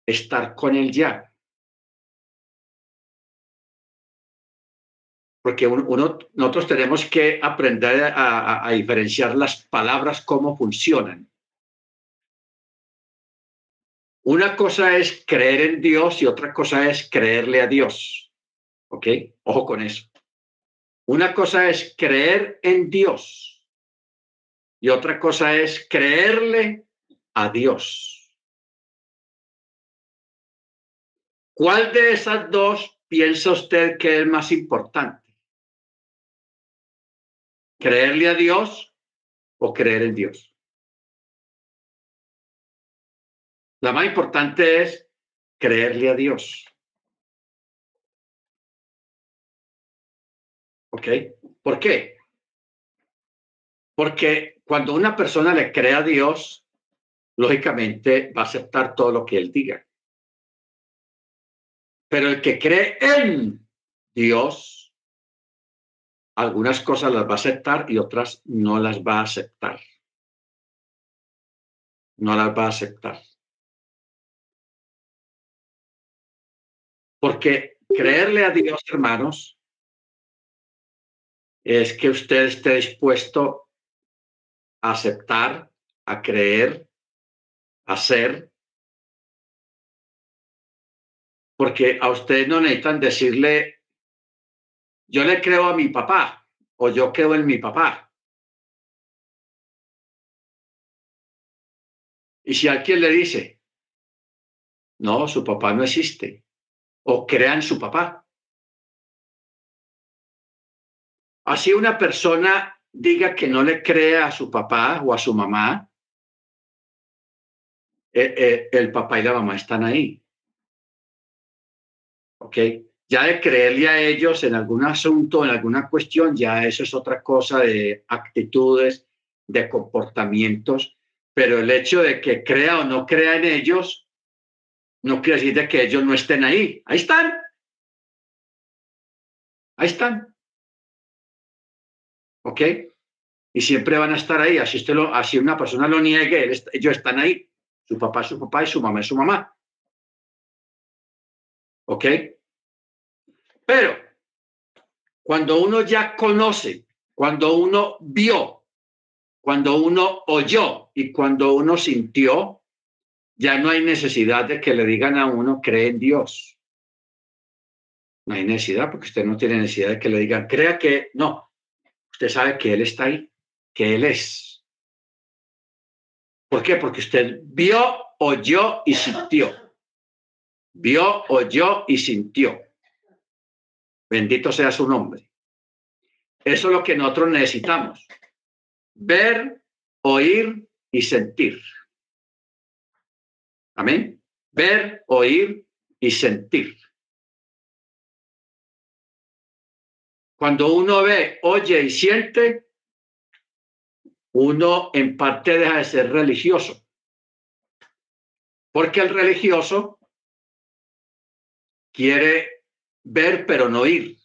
estar con Él ya. Porque uno, nosotros tenemos que aprender a diferenciar las palabras, cómo funcionan. Una cosa es creer en Dios y otra cosa es creerle a Dios. ¿Ok? Ojo con eso. Una cosa es creer en Dios y otra cosa es creerle a Dios. ¿Cuál de esas dos piensa usted que es más importante? ¿Creerle a Dios o creer en Dios? La más importante es creerle a Dios. ¿Ok? ¿Por qué? Porque cuando una persona le cree a Dios, lógicamente va a aceptar todo lo que él diga. Pero el que cree en Dios, algunas cosas las va a aceptar y otras no las va a aceptar. No las va a aceptar. Porque creerle a Dios, hermanos, es que usted esté dispuesto a aceptar, a creer, a ser, porque a usted no necesitan decirle, yo le creo a mi papá o yo creo en mi papá. Y si alguien le dice, no, su papá no existe, o crean su papá. Así una persona diga que no le cree a su papá o a su mamá, eh, eh, el papá y la mamá están ahí. ¿Ok? Ya de creerle a ellos en algún asunto, en alguna cuestión, ya eso es otra cosa de actitudes, de comportamientos, pero el hecho de que crea o no crea en ellos, no quiere decir de que ellos no estén ahí. Ahí están. Ahí están. ¿Ok? Y siempre van a estar ahí. Así, usted lo, así una persona lo niegue, ellos están ahí. Su papá es su papá y su mamá es su mamá. ¿Ok? Pero cuando uno ya conoce, cuando uno vio, cuando uno oyó y cuando uno sintió, ya no hay necesidad de que le digan a uno, cree en Dios. No hay necesidad porque usted no tiene necesidad de que le digan, crea que no. Usted sabe que Él está ahí, que Él es. ¿Por qué? Porque usted vio, oyó y sintió. Vio, oyó y sintió. Bendito sea su nombre. Eso es lo que nosotros necesitamos. Ver, oír y sentir. Amén. Ver, oír y sentir. Cuando uno ve, oye y siente, uno en parte deja de ser religioso. Porque el religioso quiere ver pero no oír.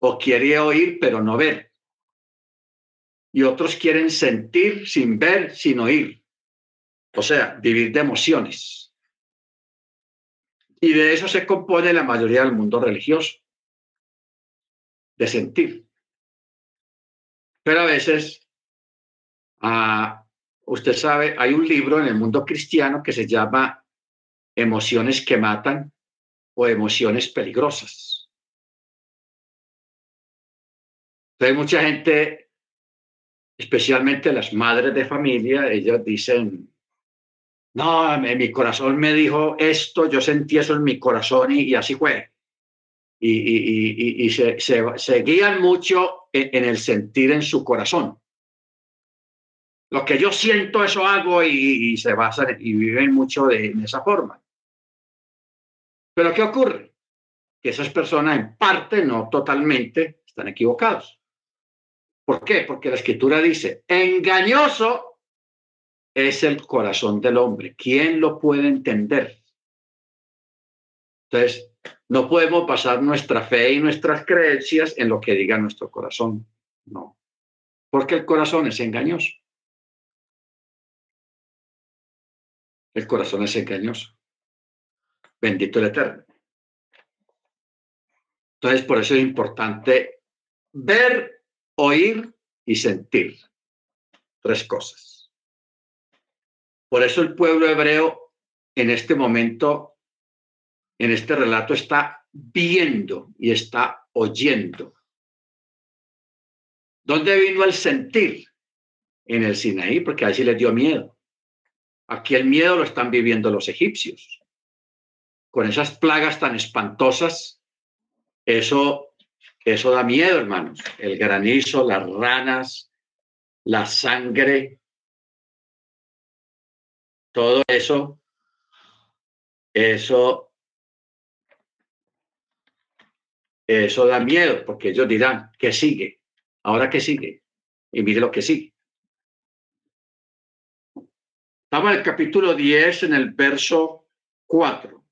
O quiere oír pero no ver. Y otros quieren sentir sin ver, sin oír. O sea, vivir de emociones. Y de eso se compone la mayoría del mundo religioso, de sentir. Pero a veces, ah, usted sabe, hay un libro en el mundo cristiano que se llama Emociones que matan o emociones peligrosas. Entonces, mucha gente, especialmente las madres de familia, ellas dicen, no, mi corazón me dijo esto, yo sentí eso en mi corazón y, así fue. Y, se, guían mucho en, el sentir en su corazón. Lo que yo siento, eso hago y, se basan y viven mucho de, esa forma. Pero ¿qué ocurre? Que esas personas en parte, no totalmente, están equivocados. ¿Por qué? Porque la escritura dice, engañoso es el corazón del hombre. ¿Quién lo puede entender? Entonces, no podemos basar nuestra fe y nuestras creencias en lo que diga nuestro corazón. No, porque el corazón es engañoso. El corazón es engañoso. Bendito el Eterno. Entonces, por eso es importante ver, oír y sentir. Tres cosas. Por eso el pueblo hebreo en este momento, en este relato, está viendo y está oyendo. ¿Dónde vino el sentir? en el Sinaí, porque a sí les dio miedo. Aquí el miedo lo están viviendo los egipcios. Con esas plagas tan espantosas, eso, eso da miedo, hermanos. El granizo, las ranas, la sangre, todo eso, eso, eso da miedo, porque ellos dirán, ¿qué sigue? ¿Ahora qué sigue? Y mire lo que sigue. Estamos en el capítulo 10, en el verso 4.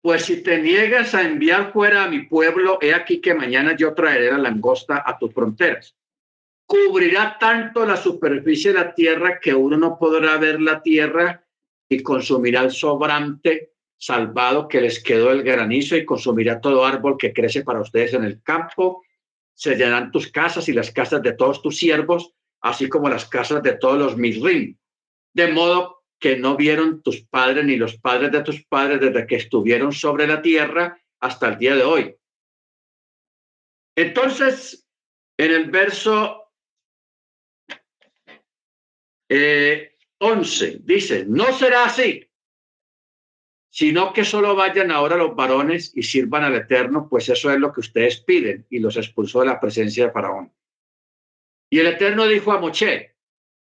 Pues si te niegas a enviar fuera a mi pueblo, he aquí que mañana yo traeré la langosta a tus fronteras. Cubrirá tanto la superficie de la tierra que uno no podrá ver la tierra y consumirá el sobrante salvado que les quedó el granizo y consumirá todo árbol que crece para ustedes en el campo. Se llenarán tus casas y las casas de todos tus siervos, así como las casas de todos los misrim de modo que no vieron tus padres ni los padres de tus padres desde que estuvieron sobre la tierra hasta el día de hoy. Entonces, en el verso eh, 11 dice, no será así, sino que solo vayan ahora los varones y sirvan al Eterno, pues eso es lo que ustedes piden, y los expulsó de la presencia de Faraón. Y el Eterno dijo a Moche,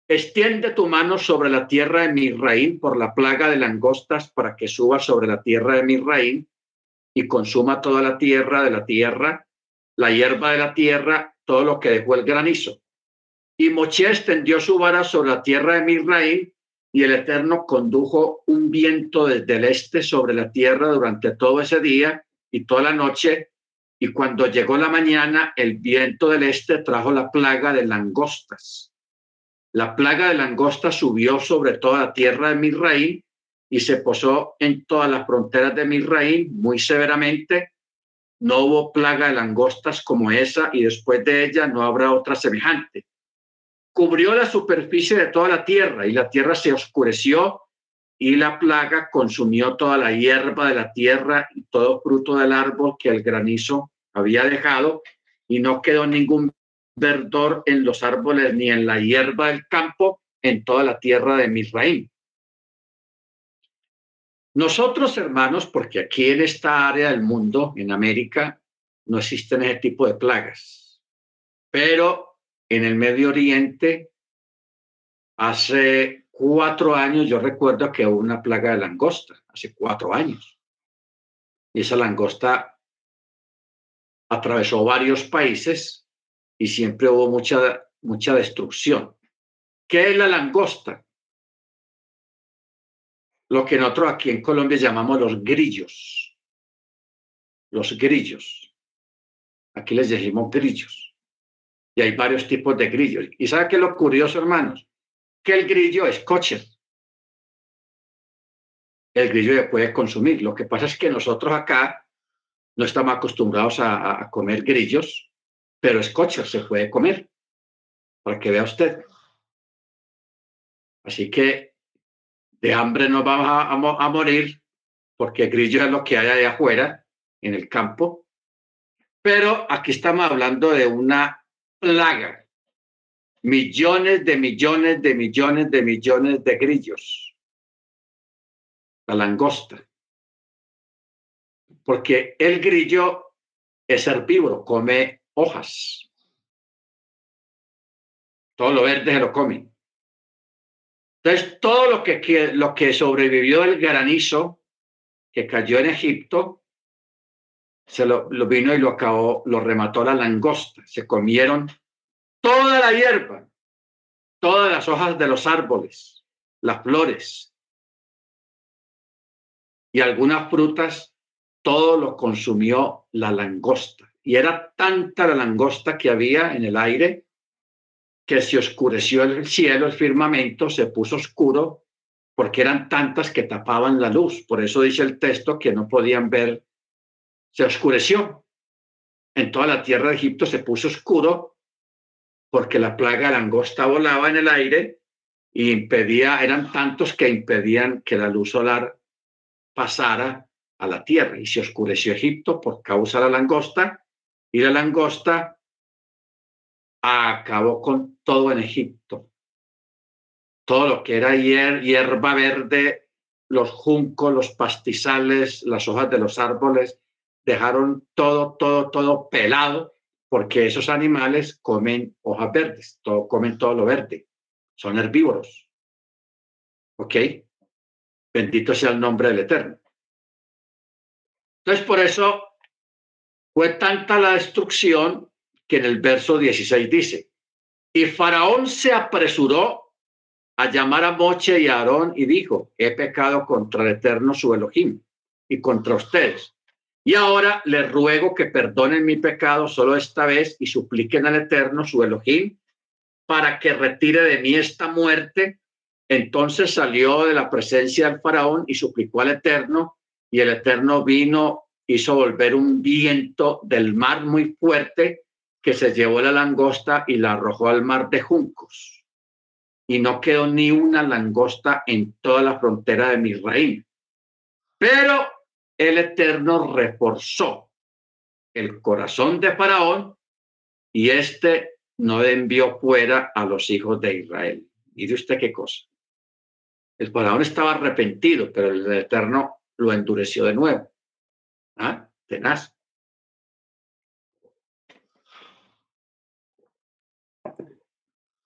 Extiende tu mano sobre la tierra de Misraín por la plaga de langostas para que suba sobre la tierra de Misraín y consuma toda la tierra de la tierra, la hierba de la tierra, todo lo que dejó el granizo. Y Moche extendió su vara sobre la tierra de Misraín y el Eterno condujo un viento desde el este sobre la tierra durante todo ese día y toda la noche. Y cuando llegó la mañana, el viento del este trajo la plaga de langostas la plaga de langosta subió sobre toda la tierra de Misraín y se posó en todas las fronteras de Misraín muy severamente. No hubo plaga de langostas como esa y después de ella no habrá otra semejante. Cubrió la superficie de toda la tierra y la tierra se oscureció y la plaga consumió toda la hierba de la tierra y todo fruto del árbol que el granizo había dejado y no quedó ningún verdor en los árboles ni en la hierba del campo en toda la tierra de Misraín. Nosotros, hermanos, porque aquí en esta área del mundo, en América, no existen ese tipo de plagas, pero en el Medio Oriente, hace cuatro años, yo recuerdo que hubo una plaga de langosta, hace cuatro años. Y esa langosta atravesó varios países y siempre hubo mucha, mucha destrucción. ¿Qué es la langosta? Lo que nosotros aquí en Colombia llamamos los grillos. Los grillos. Aquí les decimos grillos. Y hay varios tipos de grillos. ¿Y sabe qué es lo curioso, hermanos? Que el grillo es coche. El grillo ya puede consumir. Lo que pasa es que nosotros acá no estamos acostumbrados a comer grillos pero escocha se puede comer, para que vea usted. Así que de hambre no vamos a, morir, porque grillo es lo que hay allá afuera, en el campo. Pero aquí estamos hablando de una plaga. Millones de millones de millones de millones de grillos. La langosta. Porque el grillo es herbívoro, come hojas. Todo lo verde se lo comen. Entonces, todo lo que, que sobrevivió del granizo que cayó en Egipto, se lo, lo, vino y lo acabó, lo remató la langosta. Se comieron toda la hierba, todas las hojas de los árboles, las flores y algunas frutas, todo lo consumió la langosta y era tanta la langosta que había en el aire que se oscureció el cielo, el firmamento, se puso oscuro porque eran tantas que tapaban la luz. Por eso dice el texto que no podían ver, se oscureció. En toda la tierra de Egipto se puso oscuro porque la plaga de langosta volaba en el aire y impedía, eran tantos que impedían que la luz solar pasara a la tierra y se oscureció Egipto por causa de la langosta y la langosta acabó con todo en Egipto. Todo lo que era hierba verde, los juncos, los pastizales, las hojas de los árboles, dejaron todo, todo, todo pelado, porque esos animales comen hojas verdes, todo, comen todo lo verde, son herbívoros. ¿Ok? Bendito sea el nombre del Eterno. Entonces, por eso fue tanta la destrucción que en el verso 16 dice, y Faraón se apresuró a llamar a Moche y a Aarón y dijo, he pecado contra el Eterno su Elohim y contra ustedes. Y ahora les ruego que perdonen mi pecado solo esta vez y supliquen al Eterno su Elohim para que retire de mí esta muerte. Entonces salió de la presencia del faraón y suplicó al Eterno y el Eterno vino, hizo volver un viento del mar muy fuerte que se llevó la langosta y la arrojó al mar de juncos. Y no quedó ni una langosta en toda la frontera de Misraín. Pero el Eterno reforzó el corazón de Faraón y éste no envió fuera a los hijos de Israel. ¿Y usted qué cosa? El Faraón estaba arrepentido, pero el Eterno lo endureció de nuevo. ¿Ah? Tenaz.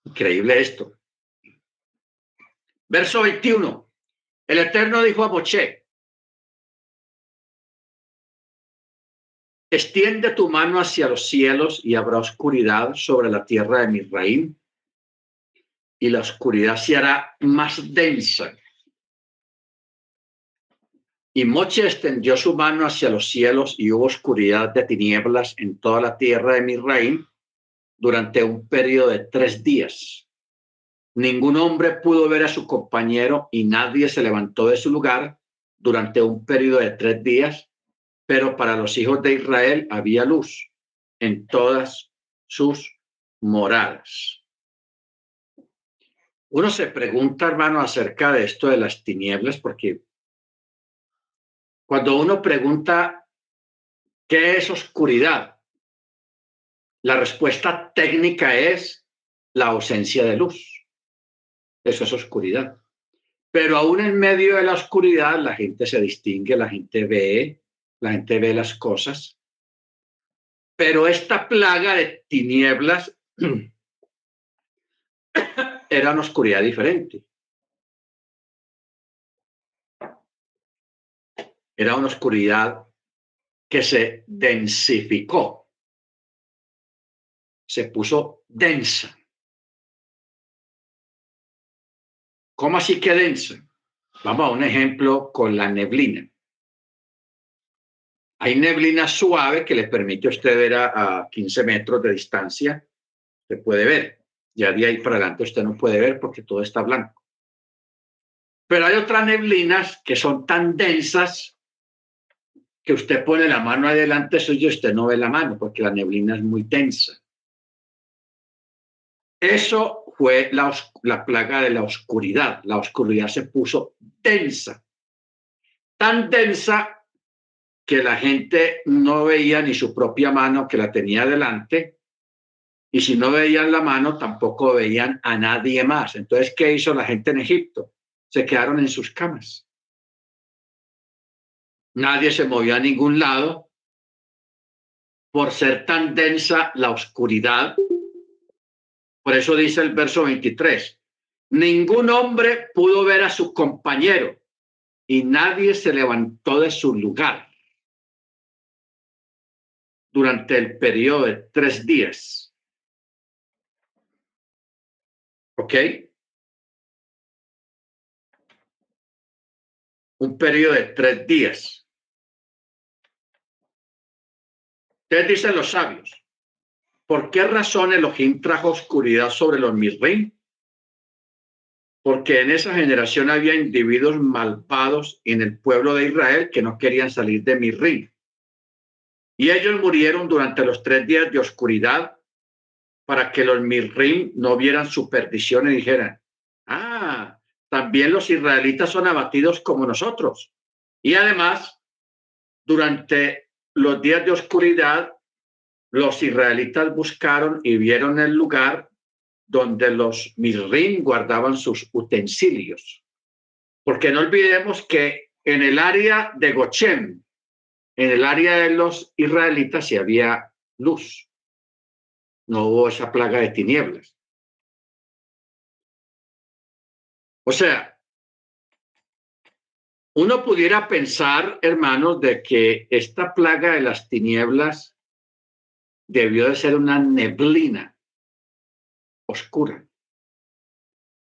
Increíble esto. Verso 21. El Eterno dijo a Moche, extiende tu mano hacia los cielos y habrá oscuridad sobre la tierra de Misraim y la oscuridad se hará más densa. Y Moche extendió su mano hacia los cielos y hubo oscuridad de tinieblas en toda la tierra de Misraim durante un periodo de tres días. Ningún hombre pudo ver a su compañero y nadie se levantó de su lugar durante un periodo de tres días, pero para los hijos de Israel había luz en todas sus moradas. Uno se pregunta, hermano, acerca de esto de las tinieblas, porque cuando uno pregunta qué es oscuridad, la respuesta técnica es la ausencia de luz. Eso es oscuridad. Pero aún en medio de la oscuridad la gente se distingue, la gente ve, la gente ve las cosas. Pero esta plaga de tinieblas era una oscuridad diferente. Era una oscuridad que se densificó se puso densa. ¿Cómo así que densa? Vamos a un ejemplo con la neblina. Hay neblina suave que le permite a usted ver a, 15 metros de distancia. Se puede ver. Ya de ahí para adelante usted no puede ver porque todo está blanco. Pero hay otras neblinas que son tan densas que usted pone la mano adelante suyo y usted no ve la mano porque la neblina es muy densa. Eso fue la, plaga de la oscuridad. La oscuridad se puso densa, tan densa que la gente no veía ni su propia mano que la tenía delante, y si no veían la mano, tampoco veían a nadie más. Entonces, ¿qué hizo la gente en Egipto? Se quedaron en sus camas. Nadie se movía a ningún lado por ser tan densa la oscuridad por eso dice el verso 23, ningún hombre pudo ver a su compañero y nadie se levantó de su lugar durante el periodo de tres días. ¿Ok? Un periodo de tres días. Ustedes dicen los sabios, ¿Por qué razón Elohim trajo oscuridad sobre los Misrim? Porque en esa generación había individuos malvados en el pueblo de Israel que no querían salir de Misrim. Y ellos murieron durante los tres días de oscuridad para que los Misrim no vieran su perdición y dijeran, ah, también los israelitas son abatidos como nosotros. Y además, durante los días de oscuridad, los israelitas buscaron y vieron el lugar donde los mirrim guardaban sus utensilios. Porque no olvidemos que en el área de Gochem, en el área de los israelitas, había luz. No hubo esa plaga de tinieblas. O sea, uno pudiera pensar, hermanos, de que esta plaga de las tinieblas debió de ser una neblina oscura.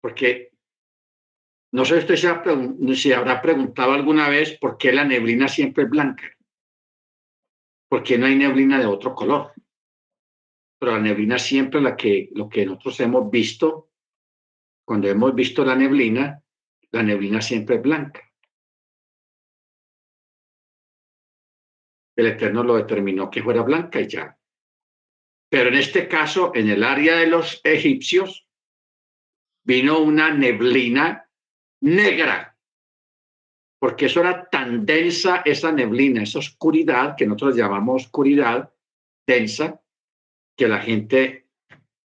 Porque no sé si usted se, habrá preguntado alguna vez por qué la neblina siempre es blanca. ¿Por qué no hay neblina de otro color? Pero la neblina siempre la que, lo que nosotros hemos visto, cuando hemos visto la neblina, la neblina siempre es blanca. El Eterno lo determinó que fuera blanca y ya. Pero en este caso, en el área de los egipcios, vino una neblina negra, porque eso era tan densa, esa neblina, esa oscuridad, que nosotros llamamos oscuridad densa, que la gente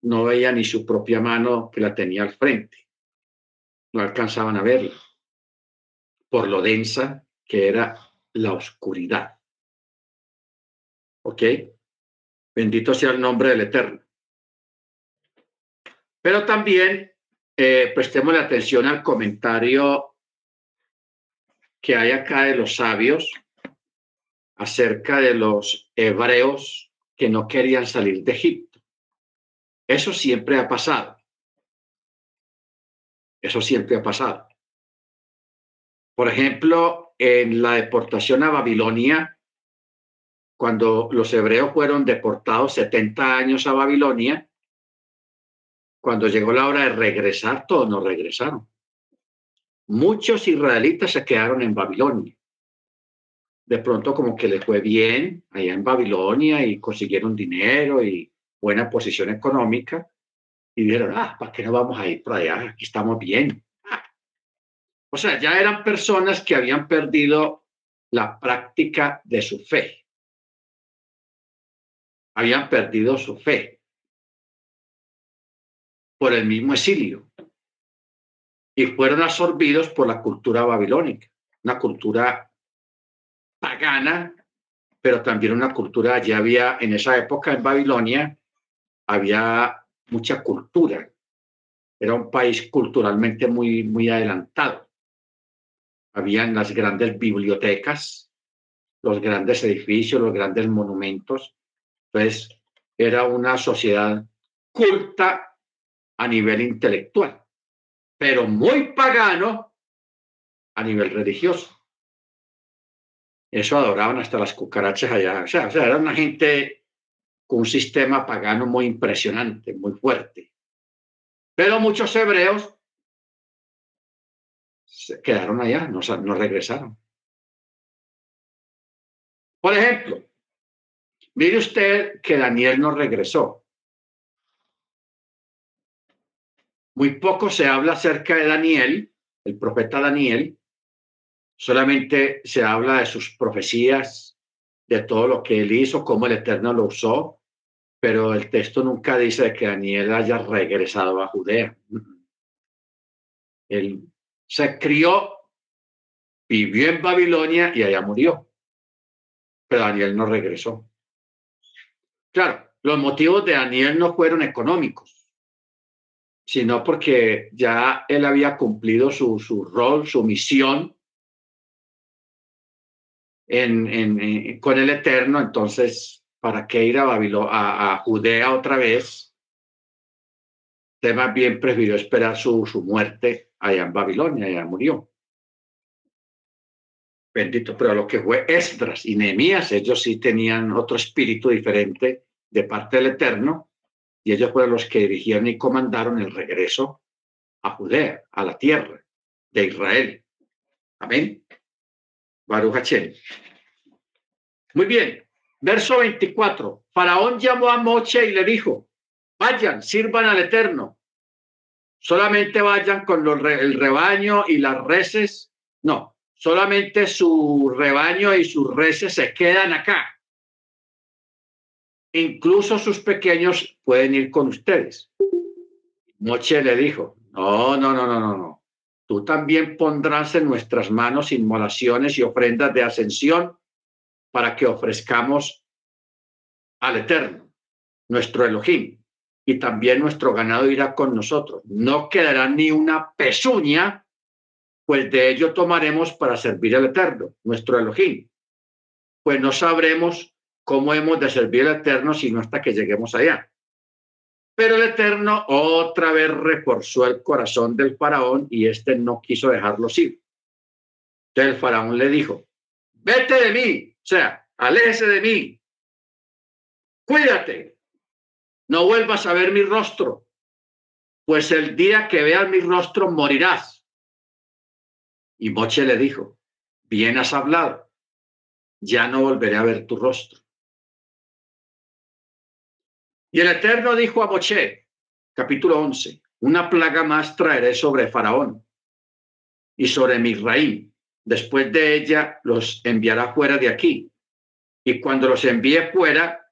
no veía ni su propia mano que la tenía al frente. No alcanzaban a verla, por lo densa que era la oscuridad. ¿Ok? Bendito sea el nombre del Eterno. Pero también eh, prestemos atención al comentario que hay acá de los sabios acerca de los hebreos que no querían salir de Egipto. Eso siempre ha pasado. Eso siempre ha pasado. Por ejemplo, en la deportación a Babilonia, cuando los hebreos fueron deportados 70 años a Babilonia, cuando llegó la hora de regresar, todos no regresaron. Muchos israelitas se quedaron en Babilonia. De pronto como que les fue bien allá en Babilonia y consiguieron dinero y buena posición económica y dijeron, ah, ¿para qué no vamos a ir para allá? Aquí estamos bien. O sea, ya eran personas que habían perdido la práctica de su fe habían perdido su fe por el mismo exilio y fueron absorbidos por la cultura babilónica, una cultura pagana, pero también una cultura, ya había en esa época en Babilonia, había mucha cultura, era un país culturalmente muy, muy adelantado. Habían las grandes bibliotecas, los grandes edificios, los grandes monumentos, entonces, era una sociedad culta a nivel intelectual, pero muy pagano a nivel religioso. Eso adoraban hasta las cucarachas allá. O sea, era una gente con un sistema pagano muy impresionante, muy fuerte. Pero muchos hebreos se quedaron allá, no, no regresaron. Por ejemplo, Mire usted que Daniel no regresó. Muy poco se habla acerca de Daniel, el profeta Daniel. Solamente se habla de sus profecías, de todo lo que él hizo, cómo el Eterno lo usó, pero el texto nunca dice que Daniel haya regresado a Judea. Él se crió, vivió en Babilonia y allá murió, pero Daniel no regresó. Claro, los motivos de Daniel no fueron económicos, sino porque ya él había cumplido su, rol, su misión en, con el Eterno, entonces, ¿para qué ir a, a, Judea otra vez? Usted más bien prefirió esperar su, su muerte allá en Babilonia, allá murió. Bendito, pero lo que fue Esdras y Nehemías, ellos sí tenían otro espíritu diferente de parte del Eterno, y ellos fueron los que dirigieron y comandaron el regreso a Judea, a la tierra de Israel. Amén. Baruch Hachem. Muy bien. Verso 24. Faraón llamó a Moche y le dijo, vayan, sirvan al Eterno. Solamente vayan con el rebaño y las reses. No, solamente su rebaño y sus reses se quedan acá incluso sus pequeños pueden ir con ustedes. Moche le dijo, no, no, no, no, no, no. Tú también pondrás en nuestras manos inmolaciones y ofrendas de ascensión para que ofrezcamos al Eterno, nuestro Elohim, y también nuestro ganado irá con nosotros. No quedará ni una pezuña, pues de ello tomaremos para servir al Eterno, nuestro Elohim. Pues no sabremos cómo hemos de servir al Eterno sino hasta que lleguemos allá. Pero el Eterno otra vez reforzó el corazón del faraón y éste no quiso dejarlo ir. Entonces el faraón le dijo, vete de mí, o sea, aléjese de mí, cuídate, no vuelvas a ver mi rostro, pues el día que veas mi rostro morirás. Y Moche le dijo, bien has hablado, ya no volveré a ver tu rostro. Y el Eterno dijo a Moche, capítulo 11, una plaga más traeré sobre Faraón y sobre Misraim. Después de ella los enviará fuera de aquí. Y cuando los envíe fuera,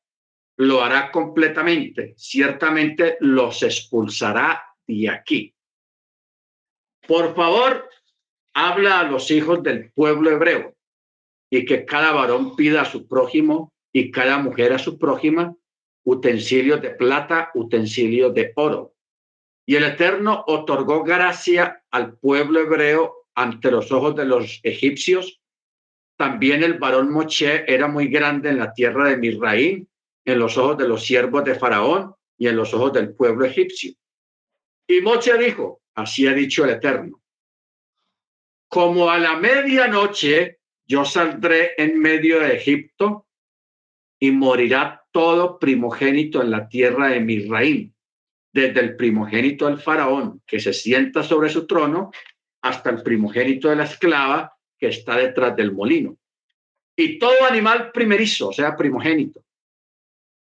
lo hará completamente. Ciertamente los expulsará de aquí. Por favor, habla a los hijos del pueblo hebreo y que cada varón pida a su prójimo y cada mujer a su prójima utensilios de plata, utensilios de oro. Y el Eterno otorgó gracia al pueblo hebreo ante los ojos de los egipcios. También el varón Moche era muy grande en la tierra de Misraín, en los ojos de los siervos de Faraón y en los ojos del pueblo egipcio. Y Moche dijo, así ha dicho el Eterno, como a la medianoche yo saldré en medio de Egipto y morirá todo primogénito en la tierra de Misraim, desde el primogénito del faraón que se sienta sobre su trono hasta el primogénito de la esclava que está detrás del molino. Y todo animal primerizo, o sea, primogénito.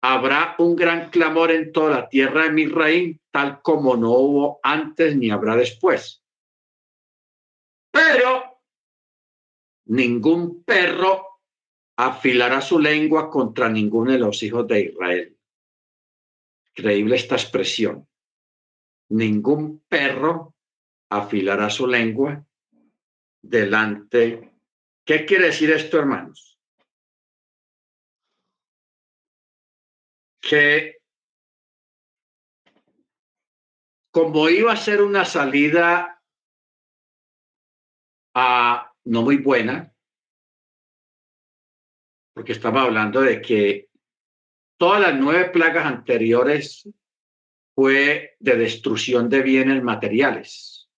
Habrá un gran clamor en toda la tierra de Misraim, tal como no hubo antes ni habrá después. Pero ningún perro afilará su lengua contra ninguno de los hijos de Israel. Increíble esta expresión. Ningún perro afilará su lengua delante. ¿Qué quiere decir esto, hermanos? Que como iba a ser una salida no muy buena, porque estaba hablando de que todas las nueve plagas anteriores fue de destrucción de bienes materiales,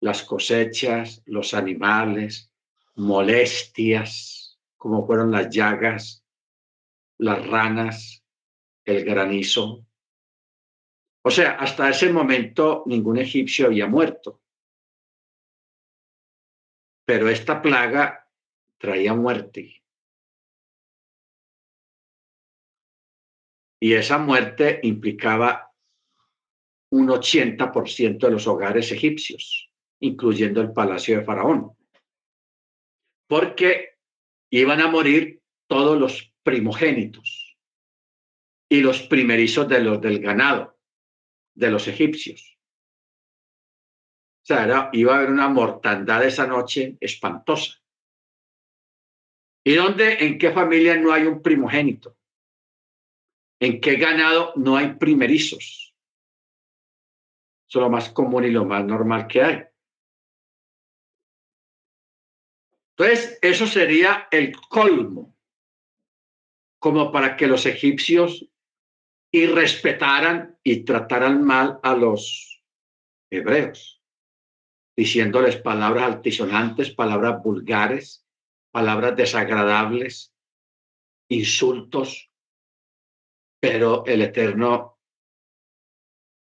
las cosechas, los animales, molestias, como fueron las llagas, las ranas, el granizo. O sea, hasta ese momento ningún egipcio había muerto. Pero esta plaga traía muerte. y esa muerte implicaba un 80% de los hogares egipcios, incluyendo el palacio de Faraón, porque iban a morir todos los primogénitos y los primerizos de los del ganado de los egipcios. O sea, iba a haber una mortandad esa noche espantosa. ¿Y dónde, en qué familia no hay un primogénito? ¿En qué ganado no hay primerizos? Eso es lo más común y lo más normal que hay. Entonces, eso sería el colmo, como para que los egipcios irrespetaran y trataran mal a los hebreos, diciéndoles palabras altisonantes, palabras vulgares, palabras desagradables, insultos, pero el Eterno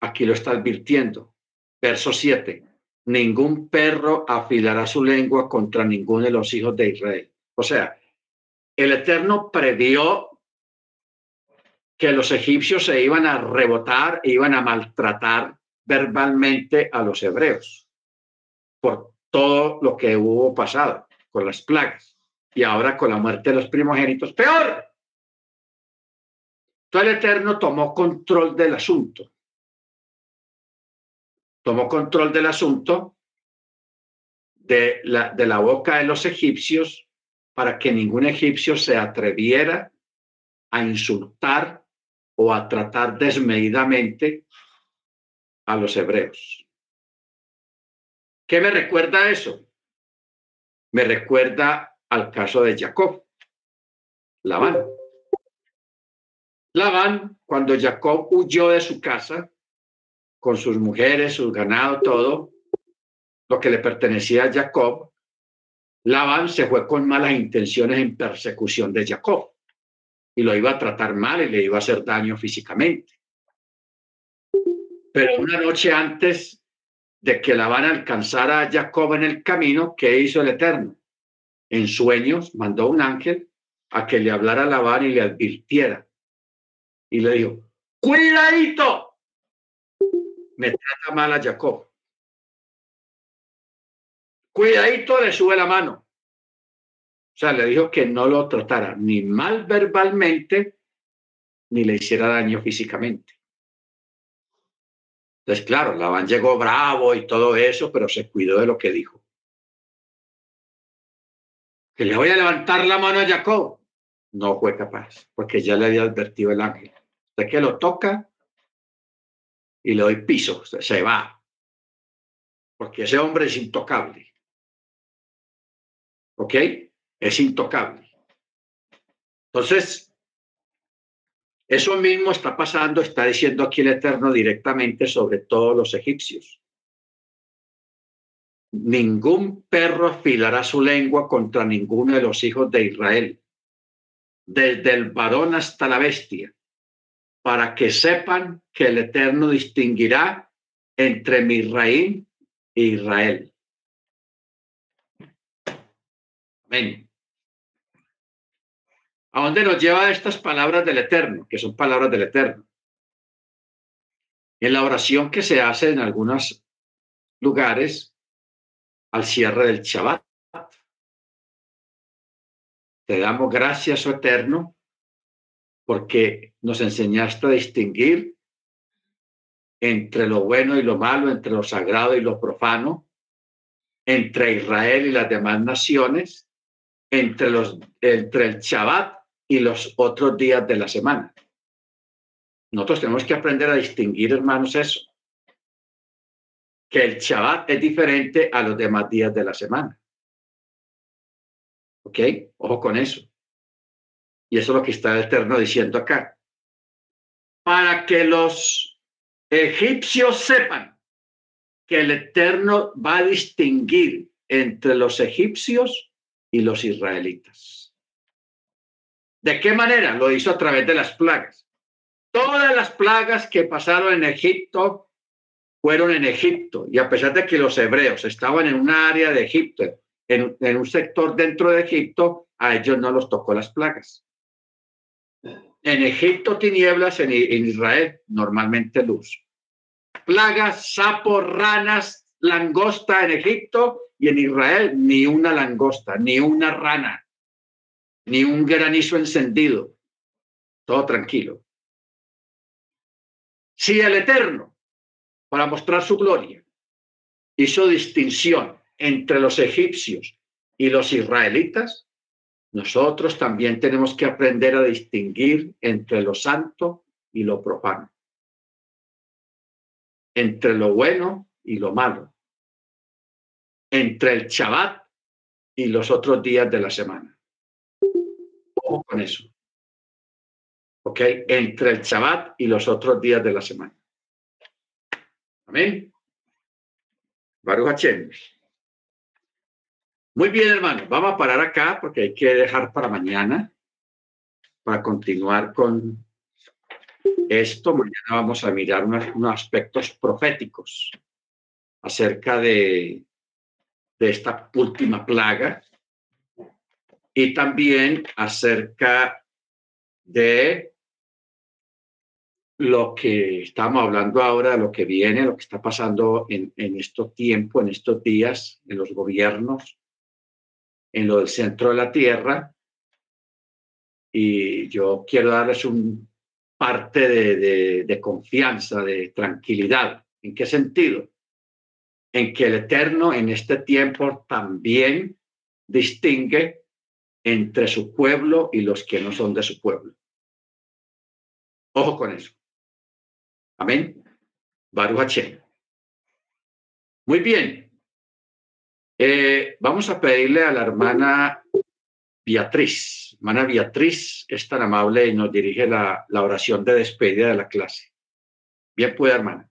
aquí lo está advirtiendo. Verso 7. Ningún perro afilará su lengua contra ninguno de los hijos de Israel. O sea, el Eterno previó que los egipcios se iban a rebotar e iban a maltratar verbalmente a los hebreos por todo lo que hubo pasado con las plagas y ahora con la muerte de los primogénitos. Peor, Entonces el Eterno tomó control del asunto. Tomó control del asunto de la, de la boca de los egipcios para que ningún egipcio se atreviera a insultar o a tratar desmedidamente a los hebreos. ¿Qué me recuerda eso? Me recuerda al caso de Jacob, Labán. Labán, cuando Jacob huyó de su casa, con sus mujeres, sus ganado, todo, lo que le pertenecía a Jacob, Labán se fue con malas intenciones en persecución de Jacob y lo iba a tratar mal y le iba a hacer daño físicamente. Pero una noche antes de que Labán alcanzara a Jacob en el camino, ¿qué hizo el Eterno? En sueños mandó un ángel a que le hablara a Labán y le advirtiera. Y le dijo, cuidadito, me trata mal a Jacob. Cuidadito le sube la mano. O sea, le dijo que no lo tratara ni mal verbalmente, ni le hiciera daño físicamente. Entonces, claro, Labán llegó bravo y todo eso, pero se cuidó de lo que dijo. Que le voy a levantar la mano a Jacob. No fue capaz, porque ya le había advertido el ángel. Usted que lo toca y le doy piso, se va. Porque ese hombre es intocable. ¿Ok? Es intocable. Entonces, eso mismo está pasando, está diciendo aquí el Eterno directamente sobre todos los egipcios. Ningún perro afilará su lengua contra ninguno de los hijos de Israel, desde el varón hasta la bestia, para que sepan que el Eterno distinguirá entre Misraín e Israel. Amén. ¿A dónde nos lleva estas palabras del Eterno, que son palabras del Eterno? En la oración que se hace en algunos lugares al cierre del Shabbat. Te damos gracias, oh Eterno, porque nos enseñaste a distinguir entre lo bueno y lo malo, entre lo sagrado y lo profano, entre Israel y las demás naciones, entre, los, entre el Shabbat y los otros días de la semana. Nosotros tenemos que aprender a distinguir, hermanos, eso. Que el Shabbat es diferente a los demás días de la semana. ¿Ok? Ojo con eso. Y eso es lo que está el Eterno diciendo acá. Para que los egipcios sepan que el Eterno va a distinguir entre los egipcios y los israelitas. ¿De qué manera? Lo hizo a través de las plagas. Todas las plagas que pasaron en Egipto fueron en Egipto. Y a pesar de que los hebreos estaban en un área de Egipto, en, un sector dentro de Egipto, a ellos no los tocó las plagas. En Egipto tinieblas, en, en Israel normalmente luz. Plagas, sapos, ranas, langosta en Egipto y en Israel ni una langosta, ni una rana ni un granizo encendido, todo tranquilo. Si el Eterno, para mostrar su gloria, hizo distinción entre los egipcios y los israelitas, nosotros también tenemos que aprender a distinguir entre lo santo y lo profano, entre lo bueno y lo malo, entre el Shabbat y los otros días de la semana con eso. ¿Ok? Entre el Shabbat y los otros días de la semana. Amén. Baruch Muy bien, hermano. Vamos a parar acá porque hay que dejar para mañana para continuar con esto. Mañana vamos a mirar unos, unos aspectos proféticos acerca de, de esta última plaga y también acerca de lo que estamos hablando ahora, lo que viene, lo que está pasando en, en estos tiempos, en estos días, en los gobiernos, en lo del centro de la Tierra. Y yo quiero darles un parte de, de confianza, de tranquilidad. ¿En qué sentido? En que el Eterno en este tiempo también distingue entre su pueblo y los que no son de su pueblo. Ojo con eso. Amén. Baruch Muy bien. Eh, vamos a pedirle a la hermana Beatriz. Hermana Beatriz es tan amable y nos dirige la, la oración de despedida de la clase. Bien puede, hermana.